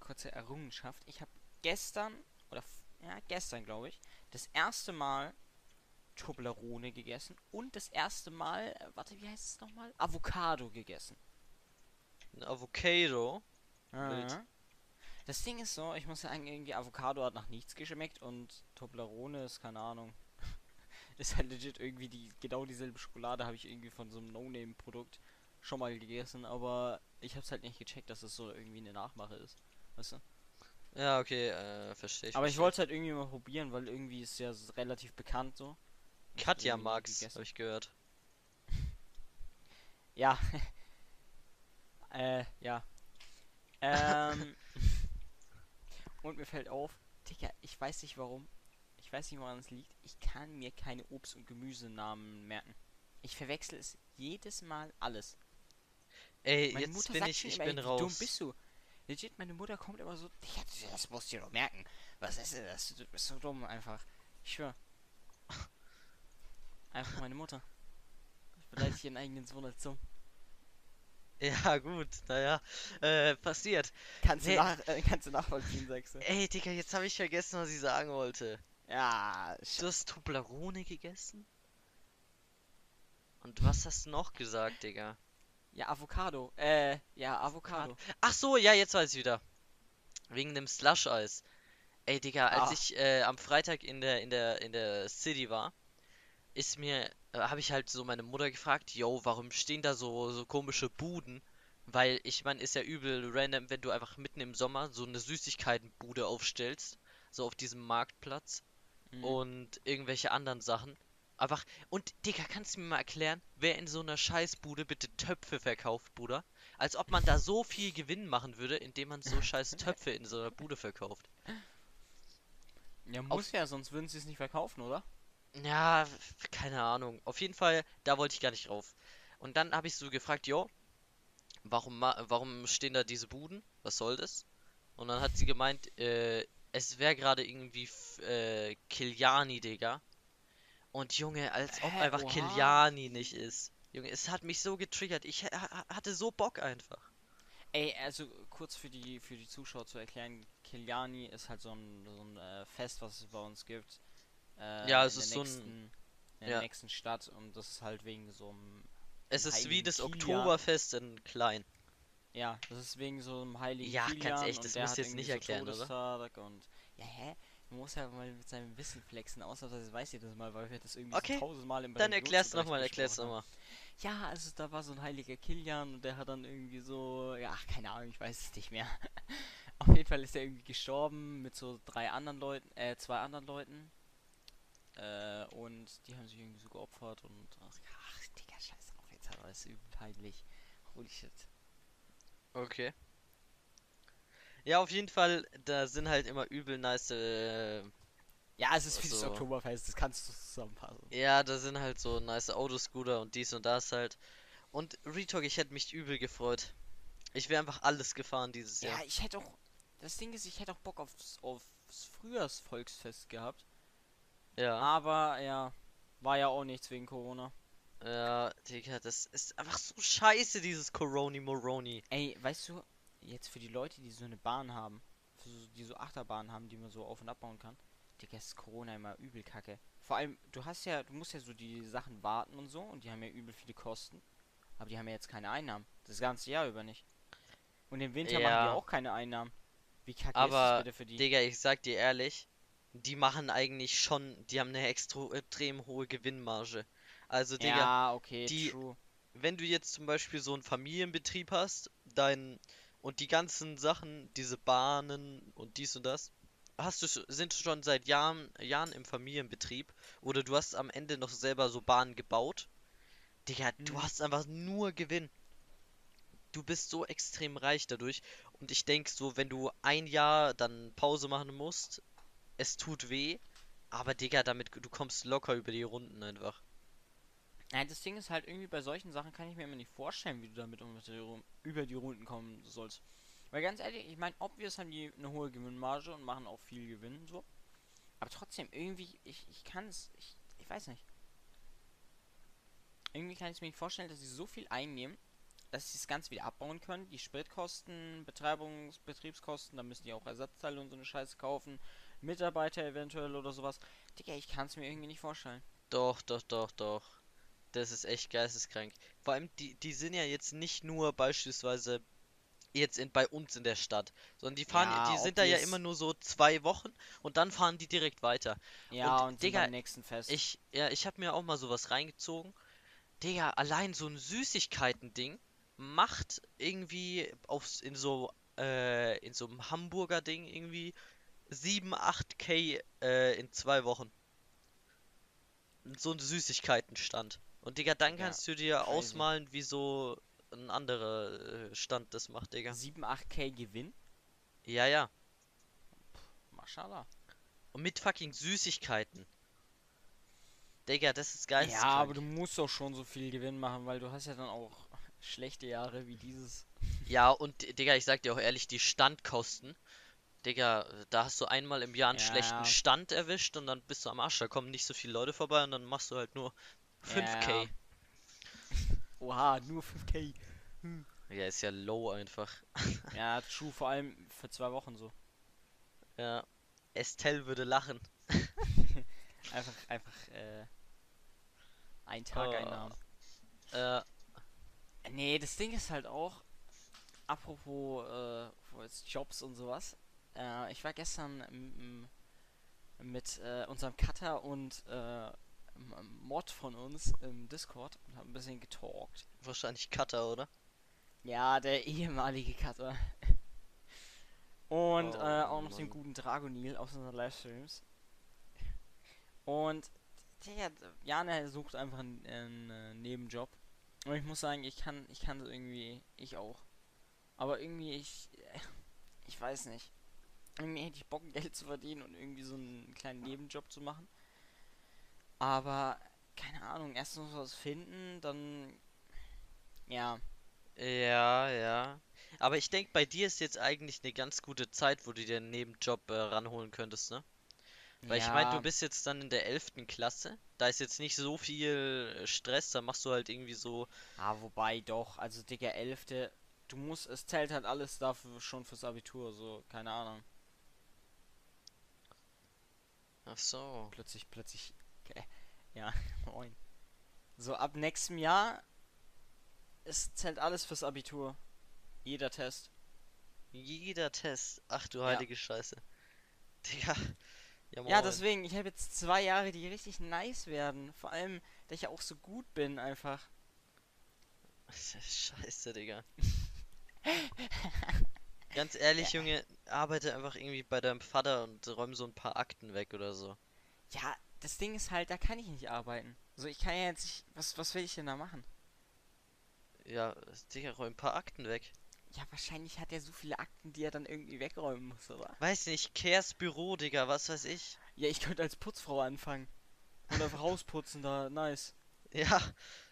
kurze Errungenschaft, ich hab gestern, oder, ja, gestern glaube ich, das erste Mal Toblerone gegessen und das erste Mal, äh, warte, wie heißt es nochmal? Avocado gegessen. Ein Avocado. Aha. Das Ding ist so, ich muss sagen, irgendwie Avocado hat nach nichts geschmeckt und Toblerone ist, keine Ahnung. ist halt legit irgendwie die, genau dieselbe Schokolade habe ich irgendwie von so einem No-Name-Produkt schon mal gegessen, aber ich hab's halt nicht gecheckt, dass es so irgendwie eine Nachmache ist. Weißt du? Ja, okay, äh, verstehe ich. aber ich wollte es halt irgendwie mal probieren, weil irgendwie ist ja relativ bekannt so. Katja gegessen. habe ich gehört. Ja. äh, ja. Ähm. und mir fällt auf, Digga, ich weiß nicht warum. Ich weiß nicht, woran es liegt. Ich kann mir keine Obst- und Gemüsenamen merken. Ich verwechsel es jedes Mal alles. Ey, Meine jetzt Mutter bin ich, ich immer, bin ey, wie raus. dumm bist du? Legit, meine Mutter kommt immer so, das- das musst du dir doch merken. Was ist denn das? Du bist so dumm einfach. Ich schwör. Einfach meine Mutter. Ich beleidige ihren eigenen Sohn als dumm. Ja, gut, naja, äh, passiert. Kannst, Nee. du, nach, äh, kannst du nachvollziehen, sagst du. Ey, Digga, jetzt habe ich vergessen, was ich sagen wollte. Ja, Du hast Toblerone gegessen? Und was hast du noch gesagt, Digga? Ja, Avocado. Äh, ja, Avocado. Ach so, ja, jetzt weiß ich wieder. Wegen dem Slush-Eis. Ey, Digga, als Ah. ich äh, am Freitag in der in der in der City war, ist mir äh, habe ich halt so meine Mutter gefragt, yo, warum stehen da so so komische Buden? Weil ich meine, ist ja übel random, wenn du einfach mitten im Sommer so eine Süßigkeitenbude aufstellst, so auf diesem Marktplatz Mhm. und irgendwelche anderen Sachen. Einfach, und Digga, kannst du mir mal erklären, wer in so einer Scheißbude bitte Töpfe verkauft, Bruder? Als ob man da so viel Gewinn machen würde, indem man so scheiß Töpfe in so einer Bude verkauft. ja, muss ja, sonst würden sie es nicht verkaufen, oder? Ja, keine Ahnung. Auf jeden Fall, da wollte ich gar nicht drauf. Und dann habe ich so gefragt, jo, warum, ma- warum stehen da diese Buden? Was soll das? Und dann hat sie gemeint, äh, es wäre gerade irgendwie f- äh, Kiliani, Digga. Und Junge, als ob Hä, einfach oha. Kiliani nicht ist. Junge, es hat mich so getriggert. Ich ha- ha- hatte so Bock einfach. Ey, also kurz für die für die Zuschauer zu erklären, Kiliani ist halt so ein, so ein äh, Fest, was es bei uns gibt. Äh, Ja, es in ist der so ein- nächsten, in der ja. nächsten Stadt und das ist halt wegen so einem Es ist wie das Kilian. Oktoberfest in klein. Ja, das ist wegen so einem heiligen Ja, ganz Kilian ehrlich, und das musst du jetzt nicht so erklären, oder? Und ja, hä? Man muss ja mal mit seinem Wissen flexen, ausnahmsweise weiß ihr das mal, weil wir das irgendwie Okay, so tausendmal im Dann erklär's nochmal, erklär's nochmal. Ja, also da war so ein heiliger Kilian und der hat dann irgendwie so, ja, ach, keine Ahnung, ich weiß es nicht mehr. Auf jeden Fall ist er irgendwie gestorben mit so drei anderen Leuten, äh, zwei anderen Leuten. Äh, und die haben sich irgendwie so geopfert und ach, ach Digga, scheiß drauf, jetzt aber ist übel peinlich. Holy shit. Okay. Ja, auf jeden Fall, da sind halt immer übel nice äh, Ja, es ist wie das Also- Oktoberfest, das kannst du zusammenfassen. Ja, da sind halt so nice Autoscooter und dies und das halt. Und Retalk, ich hätte mich übel gefreut. Ich wäre einfach alles gefahren dieses Ja, Jahr. ich hätte auch. Das Ding ist, ich hätte auch Bock aufs, aufs Frühjahrsvolksfest gehabt. Ja, Aber ja, war ja auch nichts wegen Corona. ja, Digga, das ist einfach so scheiße, dieses Coroni Moroni. Ey, weißt du, jetzt für die Leute, die so eine Bahn haben, für so, die so Achterbahnen haben, die man so auf und abbauen kann, Digga, ist Corona immer übel kacke. Vor allem, du hast ja, du musst ja so die Sachen warten und so und die haben ja übel viele Kosten. Aber die haben ja jetzt keine Einnahmen. Das ganze Jahr über nicht. Und im Winter machen Ja. die auch keine Einnahmen. Wie kacke ist Aber, das bitte für die? Digga, ich sag dir ehrlich, die machen eigentlich schon, die haben eine extro extrem hohe Gewinnmarge. Also, Digga, ja, okay, die- true. wenn du jetzt zum Beispiel so einen Familienbetrieb hast, dein und die ganzen Sachen, diese Bahnen und dies und das, hast du sind schon seit Jahren, Jahren im Familienbetrieb oder du hast am Ende noch selber so Bahnen gebaut. Digga, du Mhm. hast einfach nur Gewinn. Du bist so extrem reich dadurch und ich denk so, wenn du ein Jahr dann Pause machen musst, es tut weh, aber Digga, damit du kommst locker über die Runden einfach. Nein, das Ding ist halt irgendwie bei solchen Sachen kann ich mir immer nicht vorstellen, wie du damit über die Runden kommen sollst. Weil ganz ehrlich, ich meine, obvious haben die eine hohe Gewinnmarge und machen auch viel Gewinn so. Aber trotzdem, irgendwie, ich, ich kann es, ich, ich weiß nicht. Irgendwie kann ich mir nicht vorstellen, dass sie so viel einnehmen, dass sie das Ganze wieder abbauen können. Die Spritkosten, Betreibungs-, Betriebskosten, da müssen die auch Ersatzteile und so eine Scheiße kaufen. Mitarbeiter eventuell oder sowas. Digga, ich kann es mir irgendwie nicht vorstellen. Doch, doch, doch, doch. Das ist echt geisteskrank. Vor allem, die, die sind ja jetzt nicht nur beispielsweise jetzt in, bei uns in der Stadt, sondern die fahren, Ja, die sind da ja immer nur so zwei Wochen und dann fahren die direkt weiter. Ja, Und, und, Digga, beim nächsten Fest. Ich, ja, ich habe mir auch mal sowas reingezogen. Digga, allein so ein Süßigkeiten-Ding macht irgendwie aufs, in so, äh, in so einem Hamburger Ding irgendwie 7, 8k äh, in zwei Wochen. So ein Süßigkeitenstand. Und Digga, dann Ja, kannst du dir crazy. ausmalen, wie so ein anderer äh, Stand das macht, Digga. 7, 8k Gewinn? Ja, ja. Mashallah. Und mit fucking Süßigkeiten. Digga, das ist Ja, geisteskrank. aber du musst doch schon so viel Gewinn machen, weil du hast ja dann auch schlechte Jahre wie dieses. Ja, und Digga, ich sag dir auch ehrlich, die Standkosten, Digga, da hast du einmal im Jahr einen Ja, schlechten ja. Stand erwischt und dann bist du am Arsch. Da kommen nicht so viele Leute vorbei und dann machst du halt nur 5k. Ja. Oha, nur 5k. Ja, ist ja low einfach. Ja, true, vor allem für zwei Wochen so. Ja. Estelle würde lachen. Einfach, einfach, äh. Ein Tag Oh. Einnahmen. Äh, Nee, das Ding ist halt auch, apropos äh, Jobs und sowas. Äh, ich war gestern mit äh, unserem Cutter und äh, Mod von uns im Discord und haben ein bisschen getalkt. wahrscheinlich Cutter, oder? Ja, der ehemalige Cutter. Und Oh, äh, auch noch den Mann. guten Dragonil aus unseren Livestreams. Und der Jana sucht einfach einen, einen äh, Nebenjob. Und ich muss sagen, ich kann, ich kann irgendwie, ich auch. Aber irgendwie, ich, ich weiß nicht. Irgendwie hätte ich Bock, Geld zu verdienen und irgendwie so einen kleinen Nebenjob zu machen. Aber, keine Ahnung, erst muss was finden, dann, ja, Ja, ja. Aber ich denke, bei dir ist jetzt eigentlich eine ganz gute Zeit, wo du dir einen Nebenjob äh, ranholen könntest, ne? Weil ich meine, ja. du bist jetzt dann in der 11. Klasse. Da ist jetzt nicht so viel äh, Stress, da machst du halt irgendwie so. Ah, wobei doch, also Digga, Elfte, du musst, es zählt halt alles dafür schon fürs Abitur, so, keine Ahnung. Ach so. Plötzlich, plötzlich, okay. ja, moin. So, ab nächstem Jahr, es zählt alles fürs Abitur. Jeder Test. Jeder Test. Ach du Ja. heilige Scheiße. Digga. Ja, Ja, deswegen, ich habe jetzt zwei Jahre, die richtig nice werden. Vor allem, da ich ja auch so gut bin, einfach. Scheiße, Digga. Ganz ehrlich, Junge, arbeite einfach irgendwie bei deinem Vater und räum so ein paar Akten weg oder so. Ja, das Ding ist halt, da kann ich nicht arbeiten. So, ich kann ja jetzt nicht, was, was will ich denn da machen? Ja, Digga, räum ein paar Akten weg. Ja, wahrscheinlich hat er so viele Akten, die er dann irgendwie wegräumen muss, oder? Weiß nicht, Kehrs Büro, Digga, was weiß ich. Ja, ich könnte als Putzfrau anfangen. Und einfach rausputzen da, nice. Ja,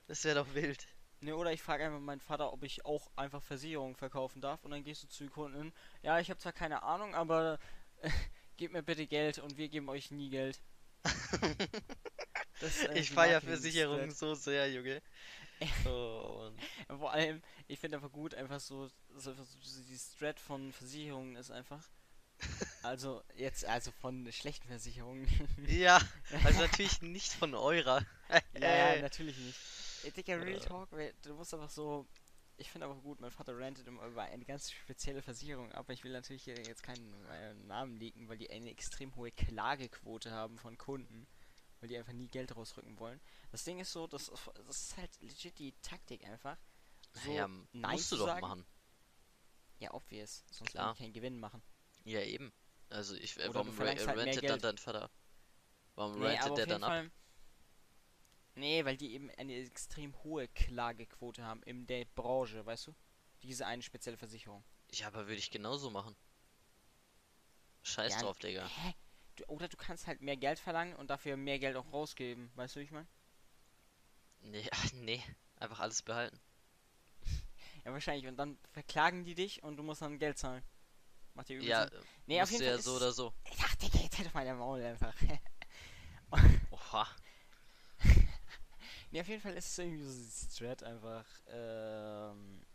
das wäre doch wild. Ne, oder ich frage einfach meinen Vater, ob ich auch einfach Versicherungen verkaufen darf. Und dann gehst du zu den Kunden. Ja, ich habe zwar keine Ahnung, aber äh, gebt mir bitte Geld und wir geben euch nie Geld. Äh, Ich die feier Marketing-Strat. Versicherungen so sehr, Junge. Oh, Mann. Vor allem, ich finde einfach gut, einfach so, so, so die Strat von Versicherungen ist einfach. Also, jetzt, also von schlechten Versicherungen. Ja, also natürlich nicht von eurer. ja, natürlich nicht. Ey, Digga, Real Äh. Talk, du musst einfach so. Ich finde aber gut, mein Vater rantet immer über eine ganz spezielle Versicherung, aber ich will natürlich hier jetzt keinen äh, Namen leaken, weil die eine extrem hohe Klagequote haben von Kunden, weil die einfach nie Geld rausrücken wollen. Das Ding ist so, das, das ist halt legit die Taktik einfach. So, ja, Nein musst du zu doch sagen. machen. Ja, obvious. Sonst Klar. würden die keinen Gewinn machen. Ja, eben. Also ich, äh, warum halt rentet dann dein Vater? Warum Nee, rentet der dann ab? Fall. Nee, weil die eben eine extrem hohe Klagequote haben in der Branche, weißt du? Diese eine spezielle Versicherung. Ja, aber würde ich genauso machen. Scheiß Ja, drauf, Digga. Hä? Du, oder du kannst halt mehr Geld verlangen und dafür mehr Geld auch rausgeben, weißt du, wie ich meine? Nee, nee, einfach alles behalten. Ja, wahrscheinlich. Und dann verklagen die dich und du musst dann Geld zahlen. Macht dir übel Ja, Sinn? Nee, auf jeden du Fall ja so oder so. Ja, Digga, jetzt halt auf meiner Maul einfach. Oha. Nee, auf jeden Fall ist es irgendwie so die Strat einfach, ähm,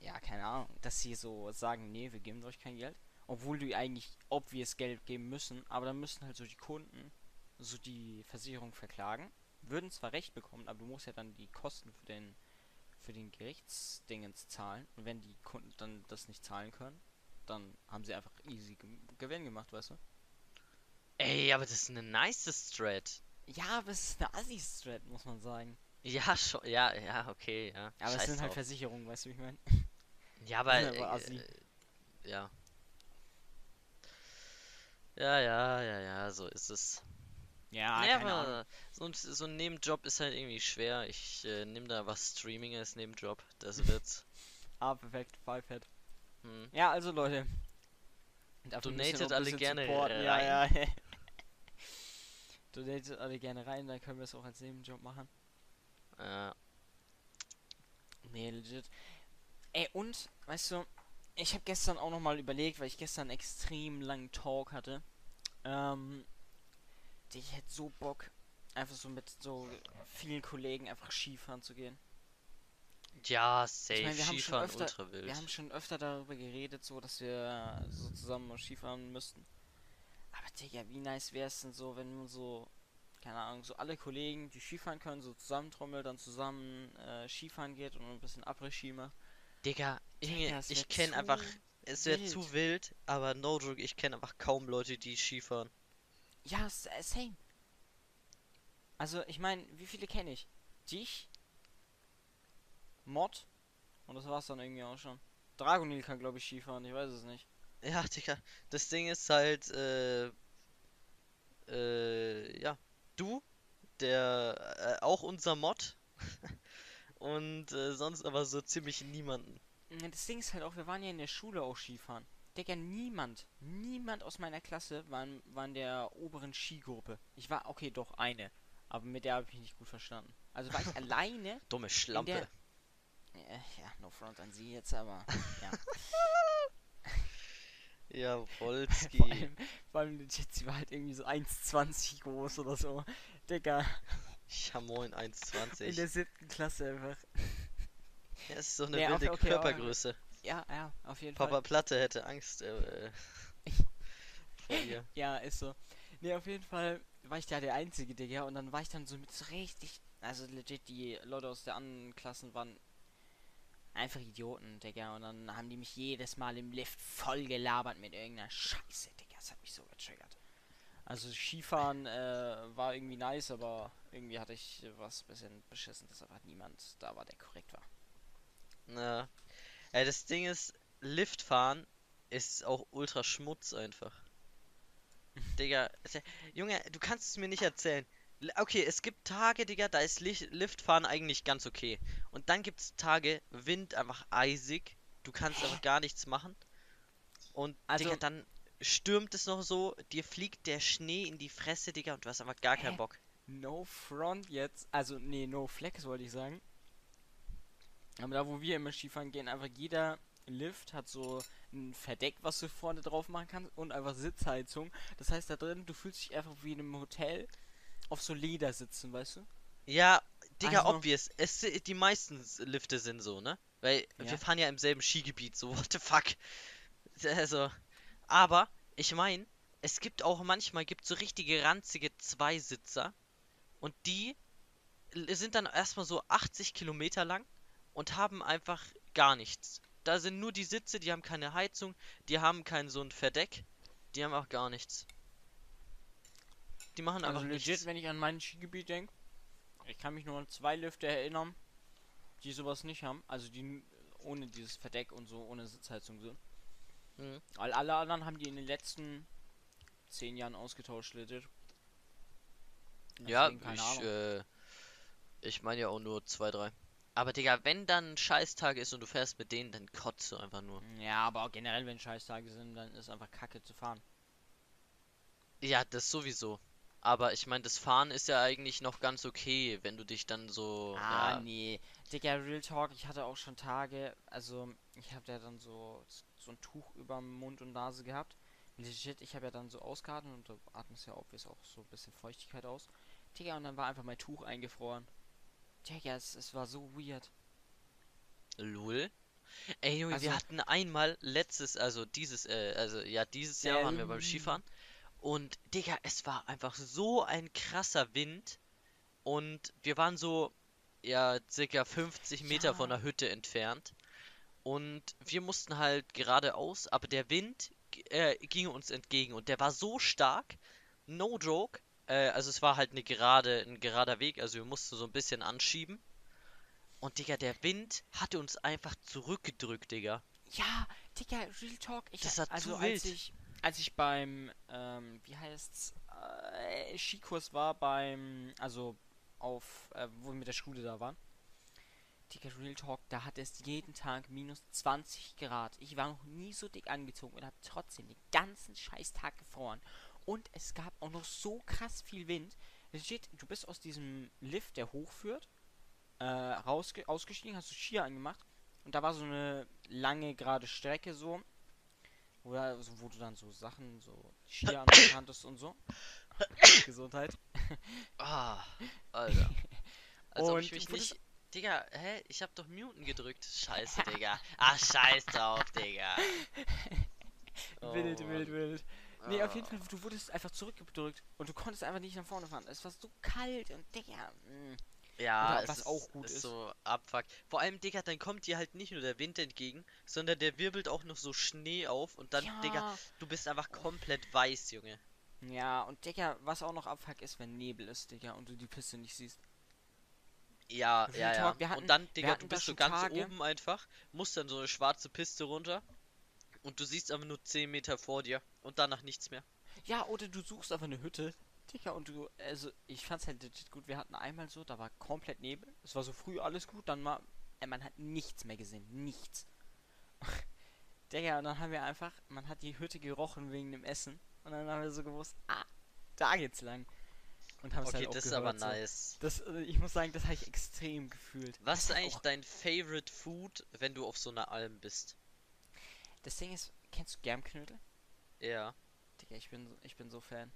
ja, keine Ahnung, dass sie so sagen, nee, wir geben euch kein Geld. Obwohl die eigentlich obvious Geld geben müssen, aber dann müssen halt so die Kunden so die Versicherung verklagen. Würden zwar Recht bekommen, aber du musst ja dann die Kosten für den für den Gerichtsdingens zahlen. Und wenn die Kunden dann das nicht zahlen können, dann haben sie einfach easy Ge- Gewinn gemacht, weißt du? Ey, aber das ist eine nice Strat. Ja, aber es ist eine Assi-Strat, muss man sagen. Ja, schon, ja, ja, okay, ja. Aber es Scheiß sind halt drauf. Versicherungen, weißt du, wie ich meine? Ja, aber, sind aber äh, äh, ja. Ja, ja, ja, ja, so ist es. Ja, Ja, keine Ahnung. aber so ein, so ein Nebenjob ist halt irgendwie schwer. Ich äh, nehme da was Streaming als Nebenjob. Das wird's. Ah, perfekt, Fivehead. Hm. Ja, also Leute. Donatet alle gerne supporten. rein. Ja, ja. Donatet alle gerne rein, dann können wir es auch als Nebenjob machen. Äh, Nee, legit. Ey, und, weißt du, ich habe gestern auch nochmal überlegt, weil ich gestern einen extrem langen Talk hatte. Ähm, ich hätte so Bock, einfach so mit so vielen Kollegen einfach Skifahren zu gehen. ja, safe. meine, wir haben schon Skifahren öfter- ultra wild. Wir haben schon öfter darüber geredet, so dass wir so zusammen Skifahren müssten. Digga, wie nice wäre es denn so, wenn man so, keine Ahnung, so alle Kollegen, die Skifahren können, so zusammentrommelt, dann zusammen äh, Skifahren geht und ein bisschen Après-Ski macht. Digga, Digga, ich wär kenne einfach, es wäre zu wild, aber no joke, ich kenne einfach kaum Leute, die Skifahren. Ja, äh, same. Also, ich meine, wie viele kenne ich? Dich? Mod? Und das war's dann irgendwie auch schon. Dragonil kann, glaube ich, Skifahren, ich weiß es nicht. Ja, Digga, das Ding ist halt, äh, äh, ja, du, der, äh, auch unser Mod und äh, sonst aber so ziemlich niemanden. Ja, Das Ding ist halt auch, wir waren ja in der Schule auch Skifahren. Digga, niemand, niemand aus meiner Klasse war in, war in der oberen Skigruppe. Ich war, okay, doch eine. Aber mit der habe ich mich nicht gut verstanden. Also war ich alleine. Dumme Schlampe. der- Äh, ja, no front an sie jetzt, aber. Ja. Ja, vor, Wolski. allem, vor allem legit, sie war halt irgendwie so 1,20 groß oder so. Digga, Ja, moin, in 1,20. der siebten Klasse einfach. Ja, ist so eine okay, wilde okay, Körpergröße. Ja, ja, auf jeden Papa Fall. Platte hätte Angst äh, vor ihr. Ja, ist so. Nee, auf jeden Fall war ich da der Einzige, Digga. Und dann war ich dann so mit so richtig. Also legit, die Leute aus der anderen Klassen waren einfach Idioten, Digga. Und dann haben die mich jedes Mal im Lift voll gelabert mit irgendeiner Scheiße, Digga. Das hat mich so getriggert. Also Skifahren äh, war irgendwie nice, aber irgendwie hatte ich was bisschen beschissen, deshalb hat niemand da war, der korrekt war. Na. Ja, das Ding ist, Liftfahren ist auch ultra Schmutz einfach. Digga, ja- Junge, du kannst es mir nicht erzählen. Okay, es gibt Tage, Digga, da ist Licht Liftfahren eigentlich ganz okay. Und dann gibt es Tage, Wind einfach eisig, du kannst einfach gar nichts machen. Und Also- Digga, dann stürmt es noch so, dir fliegt der Schnee in die Fresse, Digga, und du hast einfach gar keinen? Bock. No Front jetzt. Also, nee, No Flex wollte ich sagen. Aber da, wo wir immer Skifahren gehen, einfach jeder Lift hat so ein Verdeck, was du vorne drauf machen kannst und einfach Sitzheizung. Das heißt, da drin, du fühlst dich einfach wie in einem Hotel auf so Leder sitzen, weißt du? Ja, Digga, Also- obvious. Es, die meisten Lifte sind so, ne? Weil Ja. wir fahren ja im selben Skigebiet, so what the fuck. Also, aber ich meine, es gibt auch manchmal gibt so richtige ranzige Zweisitzer und die sind dann erstmal so 80 Kilometer lang und haben einfach gar nichts. Da sind nur die Sitze, die haben keine Heizung, die haben kein so ein Verdeck, die haben auch gar nichts. Die machen Also einfach legit, nichts. wenn ich an mein Skigebiet denke, ich kann mich nur an zwei Lifte erinnern, die sowas nicht haben. Also die ohne dieses Verdeck und so, ohne Sitzheizung sind. Mhm. Weil alle anderen haben die in den letzten zehn Jahren ausgetauscht, legit. Ja, Deswegen keine ich, äh, ich meine ja auch nur zwei, drei. Aber Digga, wenn dann Scheißtag ist und du fährst mit denen, dann kotzt du einfach nur. Ja, aber auch generell, wenn Scheißtage sind, dann ist einfach kacke zu fahren. Ja, das sowieso. Aber ich meine, das Fahren ist ja eigentlich noch ganz okay, wenn du dich dann so. Ah, ja, nee. Digga, Real Talk, ich hatte auch schon Tage, also ich habe ja dann so, so ein Tuch über Mund und Nase gehabt. Legit, ich habe ja dann so ausgeatmet und du atmest ja obvious auch so ein bisschen Feuchtigkeit aus. Digga, und dann war einfach mein Tuch eingefroren. Digga, es, es war so weird. Lul. Ey, Junge, wir Also- hatten einmal letztes, also dieses, äh, also ja, dieses Jahr waren wir beim Ähm. Skifahren. Und, Digga, es war einfach so ein krasser Wind. Und wir waren so, ja, circa 50 Meter von Ja. der Hütte entfernt. Und wir mussten halt geradeaus, aber der Wind äh, ging uns entgegen. Und der war so stark, no joke. Äh, also es war halt eine gerade, ein gerader Weg, also wir mussten so ein bisschen anschieben. Und Digga, der Wind hatte uns einfach zurückgedrückt, Digga. Ja, Digga, Real Talk. Ich, Das war also zu als wild. ich, als ich beim, ähm, wie heißt's, äh, Skikurs war beim, also auf, äh, wo wir mit der Schule da waren. Digga, Real Talk, da hat es jeden Tag minus 20 Grad. Ich war noch nie so dick angezogen und habe trotzdem den ganzen Scheißtag gefroren. Und es gab auch noch so krass viel Wind. Legit, du bist aus diesem Lift, der hochführt, äh, rausge ausgestiegen, hast du Skier angemacht und da war so eine lange gerade Strecke so, wo, da, so, wo du dann so Sachen, so Skier konntest und so. Gesundheit. Ah, Alter. Als ob ich Und mich das- nicht. Digga, hä? Ich hab doch Muten gedrückt. Scheiße, Digga. Ah, scheiß drauf, Digga. wild, Oh, wild, Mann. wild. Nee, auf jeden Ah. Fall, du wurdest einfach zurückgedrückt und du konntest einfach nicht nach vorne fahren. Es war so kalt und Digga. mm. Ja, Oder was ist, auch gut ist. so abfuck. Vor allem, Digga, dann kommt dir halt nicht nur der Wind entgegen, sondern der wirbelt auch noch so Schnee auf und dann, Digga, Ja. du bist einfach komplett weiß, Junge. Ja, und Digga, was auch noch abfuck ist, wenn Nebel ist, Digga, und du die Piste nicht siehst. Ja, Real ja, ja. Talk, wir hatten- und dann, Digga, du bist so ganz Tage- oben einfach, musst dann so eine schwarze Piste runter und du siehst aber nur 10 Meter vor dir und danach nichts mehr. Ja, oder du suchst einfach eine Hütte. Digga, und du, also, ich fand's halt legit gut. Wir hatten einmal so, da war komplett Nebel. Es war so früh alles gut, dann mal, äh, man hat nichts mehr gesehen. Nichts. Digga, und dann haben wir einfach, man hat die Hütte gerochen wegen dem Essen. Und dann haben wir so gewusst, ah, da geht's lang. Und haben es Okay, halt auch das ist aber so. nice. Das, äh, ich muss sagen, das habe ich extrem gefühlt. Was ist eigentlich auch- dein Favorite Food, wenn du auf so einer Alm bist? Das Ding ist, kennst du Germknödel? Ja. Digga, ich bin, so- ich bin so Fan.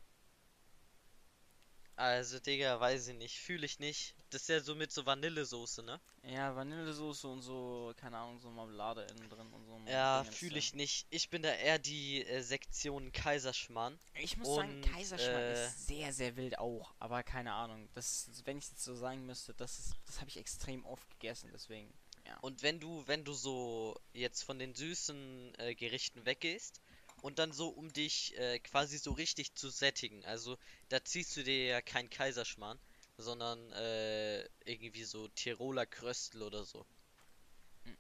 Also, Digga, weiß ich nicht. Fühle ich nicht. Das ist ja so mit so Vanillesoße, ne? Ja, Vanillesoße und so, keine Ahnung, so Marmelade innen drin und so. Ja, fühle ich nicht. Ich bin da eher die äh, Sektion Kaiserschmarrn. Ich muss sagen, Und, Kaiserschmarrn äh, ist sehr, sehr wild auch, aber keine Ahnung. Das, wenn ich jetzt so sagen müsste, das ist, das habe ich extrem oft gegessen, deswegen. Ja. Und wenn du, wenn du so jetzt von den süßen äh, Gerichten weggehst und dann so um dich äh, quasi so richtig zu sättigen, also da ziehst du dir ja kein Kaiserschmarrn, sondern äh, irgendwie so Tiroler Kröstel oder so.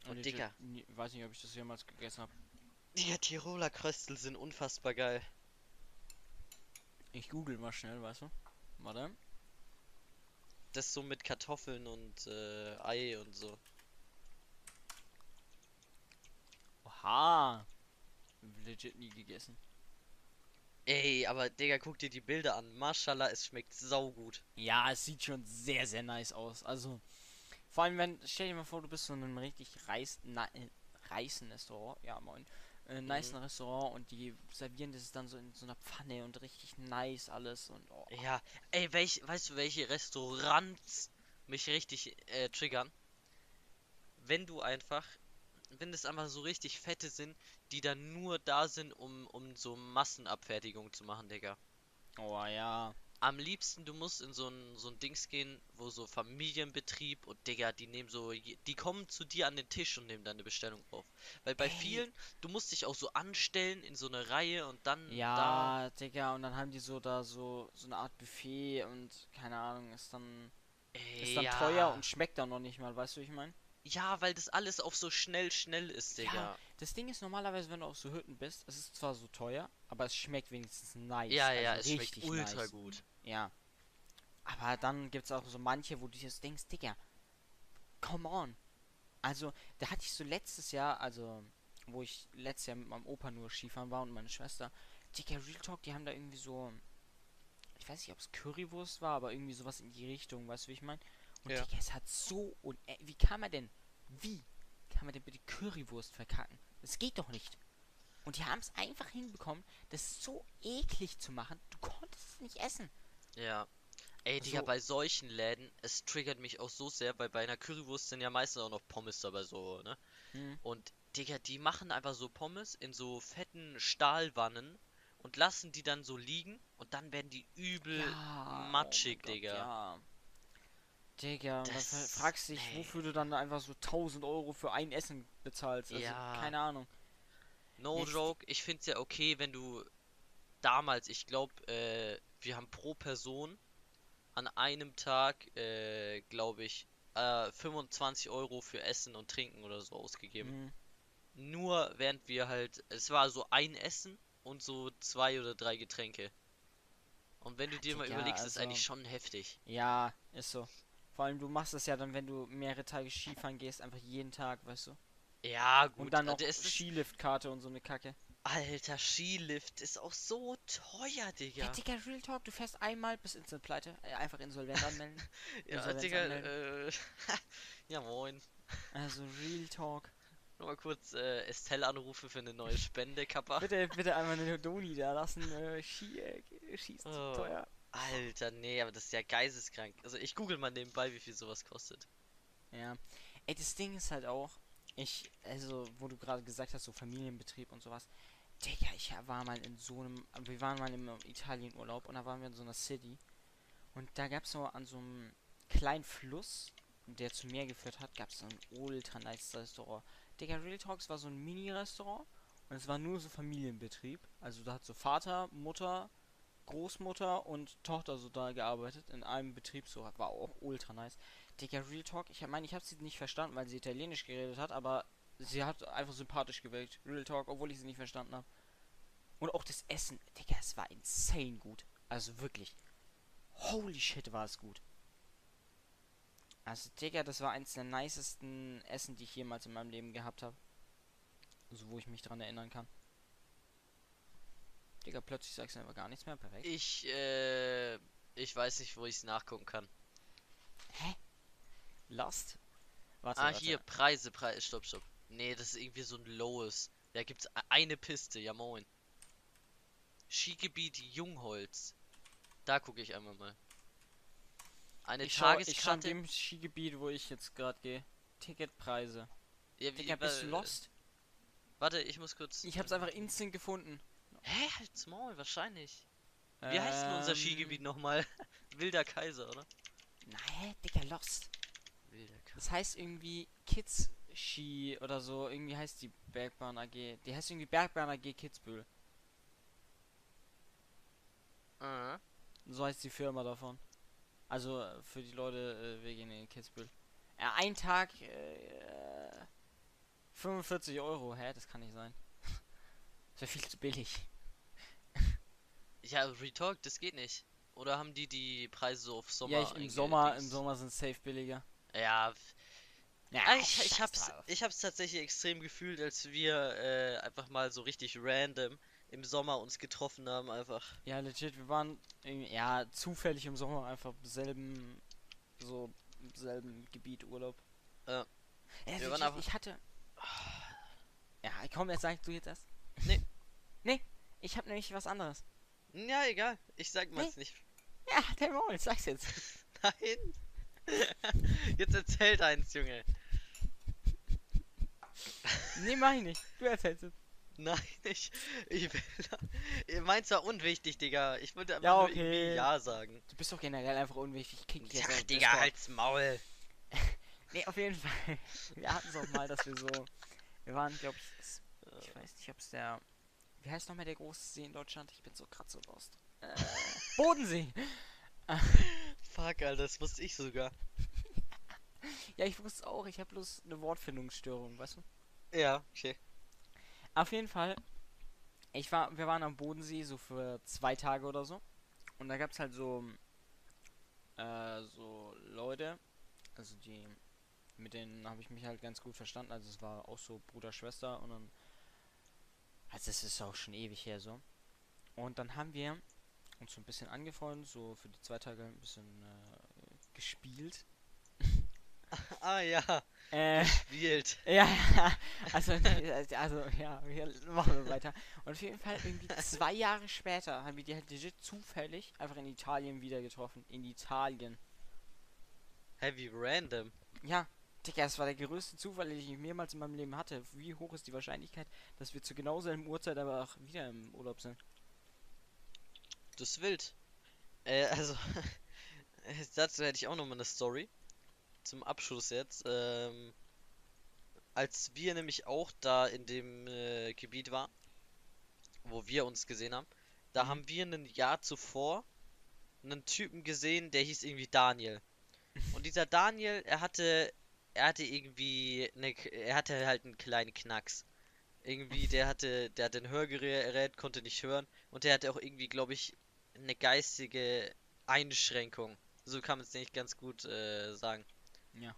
Und. Digga. Nie, weiß nicht, ob ich das jemals gegessen habe. Digga, Tiroler Kröstel sind unfassbar geil. Ich google mal schnell, weißt du? Warte. Das so mit Kartoffeln und äh, Ei und so. Oha! Legit nie gegessen. Ey, aber Digga, guck dir die Bilder an. Mashallah, es schmeckt saugut. Ja, es sieht schon sehr, sehr nice aus. Also, vor allem, wenn, stell dir mal vor, du bist so in einem richtig reiß, na, äh, reißen Restaurant, ja moin, äh, nice Mhm. Restaurant und die servieren das dann so in so einer Pfanne und richtig nice alles und oh. Ja, ey, welch, weißt du, welche Restaurants mich richtig äh, triggern? Wenn du einfach, wenn es einfach so richtig fette sind, die dann nur da sind, um, um so Massenabfertigung zu machen, Digga. Oh ja. Am liebsten, du musst in so ein, so ein Dings gehen, wo so Familienbetrieb und Digga, die nehmen so, die kommen zu dir an den Tisch und nehmen deine Bestellung auf. Weil bei Ey. vielen, du musst dich auch so anstellen in so eine Reihe und dann da. Ja, Digga, und dann haben die so da so, so eine Art Buffet und keine Ahnung, ist dann, Ey, ist dann ja. teuer und schmeckt dann noch nicht mal, weißt du, wie ich meine? Ja, weil das alles auf so schnell, schnell ist, Digga. Ja, das Ding ist normalerweise, wenn du auf so Hütten bist, es ist zwar so teuer, aber es schmeckt wenigstens nice. Ja, also ja, es schmeckt ultra nice. gut. Ja. Aber dann gibt es auch so manche, wo du dir so denkst, Digga, come on. Also, da hatte ich so letztes Jahr, also, wo ich letztes Jahr mit meinem Opa nur Skifahren war und meine Schwester, Digga, Real Talk, die haben da irgendwie so, ich weiß nicht, ob es Currywurst war, aber irgendwie sowas in die Richtung, weißt du, wie ich meine? Und Ja. Digga, es hat so, und wie kann man denn, wie kann man denn bitte Currywurst verkacken? Das geht doch nicht. Und die haben es einfach hinbekommen, das so eklig zu machen, du konntest es nicht essen. Ja. Ey, Digga, So. bei solchen Läden, es triggert mich auch so sehr, weil bei einer Currywurst sind ja meistens auch noch Pommes dabei, so, ne? Hm. Und, Digga, die machen einfach so Pommes in so fetten Stahlwannen und lassen die dann so liegen und dann werden die übel Ja, matschig, oh mein Gott, Digga. Ja. Digga, und dann Das- fra- fragst du dich, nee. wofür du dann einfach so 1000 Euro für ein Essen bezahlst. Also, Ja. keine Ahnung. No Jetzt- joke, ich find's ja okay, wenn du damals, ich glaube, äh, wir haben pro Person an einem Tag, äh, glaube ich, äh, 25 Euro für Essen und Trinken oder so ausgegeben. Mhm. Nur während wir halt, es war so ein Essen und so zwei oder drei Getränke. Und wenn du dir mal Digga, überlegst, ist also- eigentlich schon heftig. Ja, ist so. Vor allem, du machst das ja dann, wenn du mehrere Tage Skifahren gehst, einfach jeden Tag, weißt du? Ja, gut, Und dann noch also Skiliftkarte und so eine Kacke. Alter, Skilift ist auch so teuer, Ja. Digga. Digga, Real Talk, du fährst einmal bis instant pleite. Äh, einfach insolvent anmelden. Ja, Insolvenz Digga, anmelden. äh, ja moin. Also, Real Talk. Nochmal kurz äh, Estelle anrufe für eine neue Spende, Kappa. Bitte, bitte einmal eine Doni da lassen. Äh, Ski, äh, Ski ist zu Oh. teuer. Alter, nee, aber das ist ja geisteskrank. Also ich google mal nebenbei, wie viel sowas kostet. Ja. Ey, das Ding ist halt auch, ich, also, wo du gerade gesagt hast, so Familienbetrieb und sowas. Digga, ich war mal in so einem, wir waren mal im Italienurlaub und da waren wir in so einer City. Und da gab es so an so einem kleinen Fluss, der zu Meer geführt hat, gab es so ein ultra nice Restaurant. Digga, Real Talks war so ein Mini-Restaurant und es war nur so Familienbetrieb. Also da hat so Vater, Mutter, Großmutter und Tochter so da gearbeitet in einem Betrieb, so war auch ultra nice. Digga, Real Talk, ich meine, ich habe sie nicht verstanden, weil sie Italienisch geredet hat, aber sie hat einfach sympathisch gewirkt. Real Talk, obwohl ich sie nicht verstanden habe. Und auch das Essen, Digga, es war insane gut. Also wirklich. Holy shit, war es gut. Also, Digga, das war eins der nicesten Essen, die ich jemals in meinem Leben gehabt habe. So, wo ich mich dran erinnern kann. Digga, plötzlich sagst du einfach gar nichts mehr. Perfekt. Ich, äh, ich weiß nicht, wo ich es nachgucken kann. Lost? Warte, ah, warte. hier, Preise, Preise, stopp, stopp. Nee, das ist irgendwie so ein lowes. Da gibt's e- eine Piste, ja moin. Skigebiet Jungholz. Da gucke ich einmal mal. Eine Ich schau, ich schau Tageskarte. Skigebiet, wo ich jetzt gerade gehe. Ticketpreise. Ja, wie, Digga, bist du lost? Warte, ich muss kurz. Ich hab's einfach instant gefunden. Hä? Halt's Maul, wahrscheinlich. Wie heißt denn unser Ähm, Skigebiet nochmal? Wilder Kaiser, oder? Nein, Digga, Lost. Wilder Kaiser. Das heißt irgendwie Kids Ski oder so. Irgendwie heißt die Bergbahn AG. Die heißt irgendwie Bergbahn AG Kitzbühel. Ah, So heißt die Firma davon. Also äh, für die Leute äh, wegen in Kitzbühel. Ja, ein Tag äh, 45 Euro. Hä, das kann nicht sein. das wäre viel zu billig. Ja, Retalk, das geht nicht. Oder haben die die Preise so auf Sommer ja, ich, im Sommer, im? Sommer sind safe billiger. Ja, Ja, ah, ich, ich hab's, drauf. ich hab's tatsächlich extrem gefühlt, als wir äh, einfach mal so richtig random im Sommer uns getroffen haben einfach. Ja, legit, wir waren ja, zufällig im Sommer einfach im selben, so, im selben Gebiet Urlaub. Ja. Ja, Wir waren einfach- ich hatte. Ja, komm, jetzt sagst du jetzt erst. Nee. Nee, ich hab nämlich was anderes. Ja, egal. Ich sag mal's Nee. nicht. Ja, der Maul, sag's jetzt. Nein. Jetzt erzählt eins, Junge. Nee, mach ich nicht. Du erzählst es. Nein, ich, ich will. Meins war unwichtig, Digga. Ich wollte einfach Ja, nur okay. irgendwie Ja sagen. Du bist doch generell einfach unwichtig. Jetzt Ja, Digga, halt's Maul. Nee, auf jeden Fall. Wir hatten es auch mal, dass wir so. Wir waren, glaube ich, es- ich weiß nicht, ob es der. Wie heißt nochmal der große See in Deutschland? Ich bin so grad so lost. Äh, Bodensee! Fuck, Alter, das wusste ich sogar. Ja, ich wusste es auch. Ich habe bloß eine Wortfindungsstörung, weißt du? Ja, okay. Auf jeden Fall. Ich war, wir waren am Bodensee so für zwei Tage oder so. Und da gab's halt so, äh, so Leute, also die, mit denen habe ich mich halt ganz gut verstanden. Also es war auch so Bruder, Schwester und dann, also es ist auch schon ewig her so. Und dann haben wir uns so ein bisschen angefreundet, so für die zwei Tage ein bisschen äh, gespielt. Ah ja, Äh, ja, ja, also, nee, also, ja, wir machen wir weiter. Und auf jeden Fall, irgendwie zwei Jahre später haben wir die halt legit zufällig einfach in Italien wieder getroffen. In Italien. Heavy random. Ja, Digga, das war der größte Zufall, den ich mehrmals in meinem Leben hatte. Wie hoch ist die Wahrscheinlichkeit, dass wir zu genau selben Uhrzeit aber auch wieder im Urlaub sind? Das ist wild. Äh, also, dazu hätte ich auch nochmal eine Story. Zum Abschluss jetzt. Ähm, als wir nämlich auch da in dem äh, Gebiet waren, wo wir uns gesehen haben, da Mhm. haben wir ein Jahr zuvor einen Typen gesehen, der hieß irgendwie Daniel. Und dieser Daniel, er hatte, er hatte irgendwie, eine, er hatte halt einen kleinen Knacks. Irgendwie, der hatte, der hatte ein Hörgerät, konnte nicht hören und der hatte auch irgendwie, glaube ich, eine geistige Einschränkung. So kann man es nicht ganz gut äh, sagen. Ja.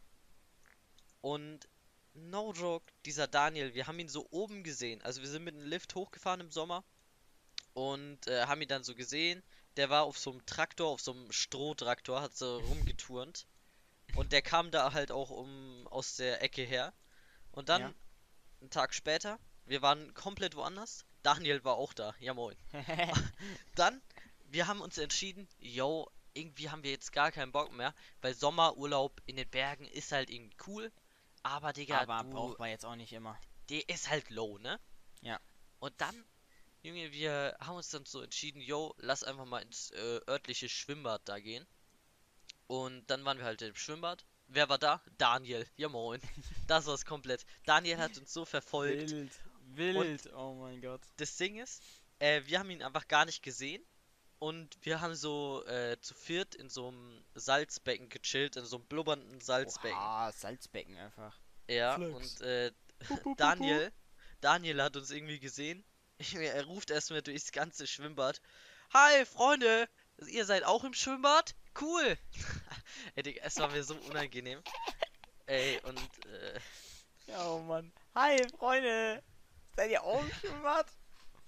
Und no joke, dieser Daniel, wir haben ihn so oben gesehen. Also wir sind mit dem Lift hochgefahren im Sommer und äh, haben ihn dann so gesehen. Der war auf so einem Traktor, auf so einem Strohtraktor, hat so rumgeturnt. Und der kam da halt auch um aus der Ecke her. Und dann, Ja. einen Tag später, wir waren komplett woanders. Daniel war auch da. Ja moin. Dann, wir haben uns entschieden, yo, irgendwie haben wir jetzt gar keinen Bock mehr, weil Sommerurlaub in den Bergen ist halt irgendwie cool. Aber Digga, aber du, braucht man jetzt auch nicht immer. der ist halt low, ne? Ja. Und dann, Junge, wir haben uns dann so entschieden, yo, lass einfach mal ins äh, örtliche Schwimmbad da gehen. Und dann waren wir halt im Schwimmbad. Wer war da? Daniel. Ja moin. Das war's komplett. Daniel hat uns so verfolgt. Wild, wild, oh mein Gott. Das Ding ist, äh, wir haben ihn einfach gar nicht gesehen. Und wir haben so äh, zu viert in so einem Salzbecken gechillt, in so einem blubbernden Salzbecken. Ah, Salzbecken einfach. Ja, Flex. und äh, Daniel, Daniel hat uns irgendwie gesehen. Er ruft erstmal durchs ganze Schwimmbad. Hi, Freunde! Ihr seid auch im Schwimmbad? Cool! Ey, Digga, es war mir so unangenehm. Ey, und äh, Ja, oh Mann. Hi, Freunde! Seid ihr Schwimmbad?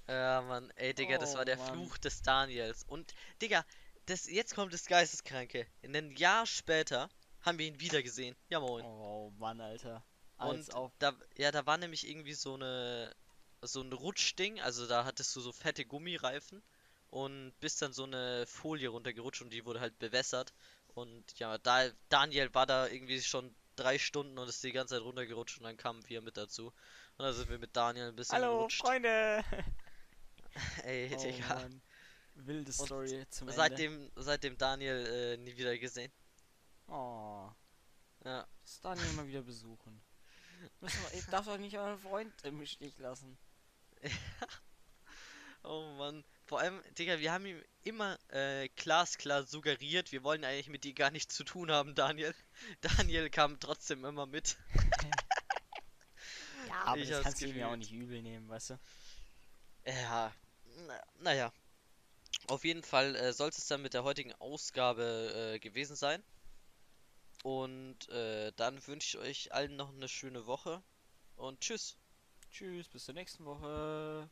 ja, Mann, ey, Digga, das Oh, war der Mann. Fluch des Daniels. Und, Digga, das, jetzt kommt das Geisteskranke. In einem Jahr später haben wir ihn wieder gesehen. Ja, moin. Oh Mann, Alter. Als Und auf. da, ja, da war nämlich irgendwie so eine, so ein Rutschding, also da hattest du so fette Gummireifen und bist dann so eine Folie runtergerutscht und die wurde halt bewässert. Und ja, da, Daniel war da irgendwie schon drei Stunden und ist die ganze Zeit runtergerutscht und dann kamen wir mit dazu. Und dann sind wir mit Daniel ein bisschen Hallo, gerutscht. Freunde! Ey, Oh Digga. Mann. Wilde Und Story zum Ende. Seitdem, seitdem Daniel äh, nie wieder gesehen. Oh. Ja. Das Daniel mal wieder besuchen. Ich darf doch nicht euren Freund im Stich lassen. Oh Mann. Vor allem, Digga, wir haben ihm immer äh, glasklar suggeriert, wir wollen eigentlich mit dir gar nichts zu tun haben, Daniel. Daniel kam trotzdem immer mit. Ja, aber Ich das kannst du ihm ja auch nicht übel nehmen, weißt du? Ja, na, naja. Auf jeden Fall äh, soll es dann mit der heutigen Ausgabe äh, gewesen sein. Und äh, dann wünsche ich euch allen noch eine schöne Woche und tschüss. Tschüss, bis zur nächsten Woche.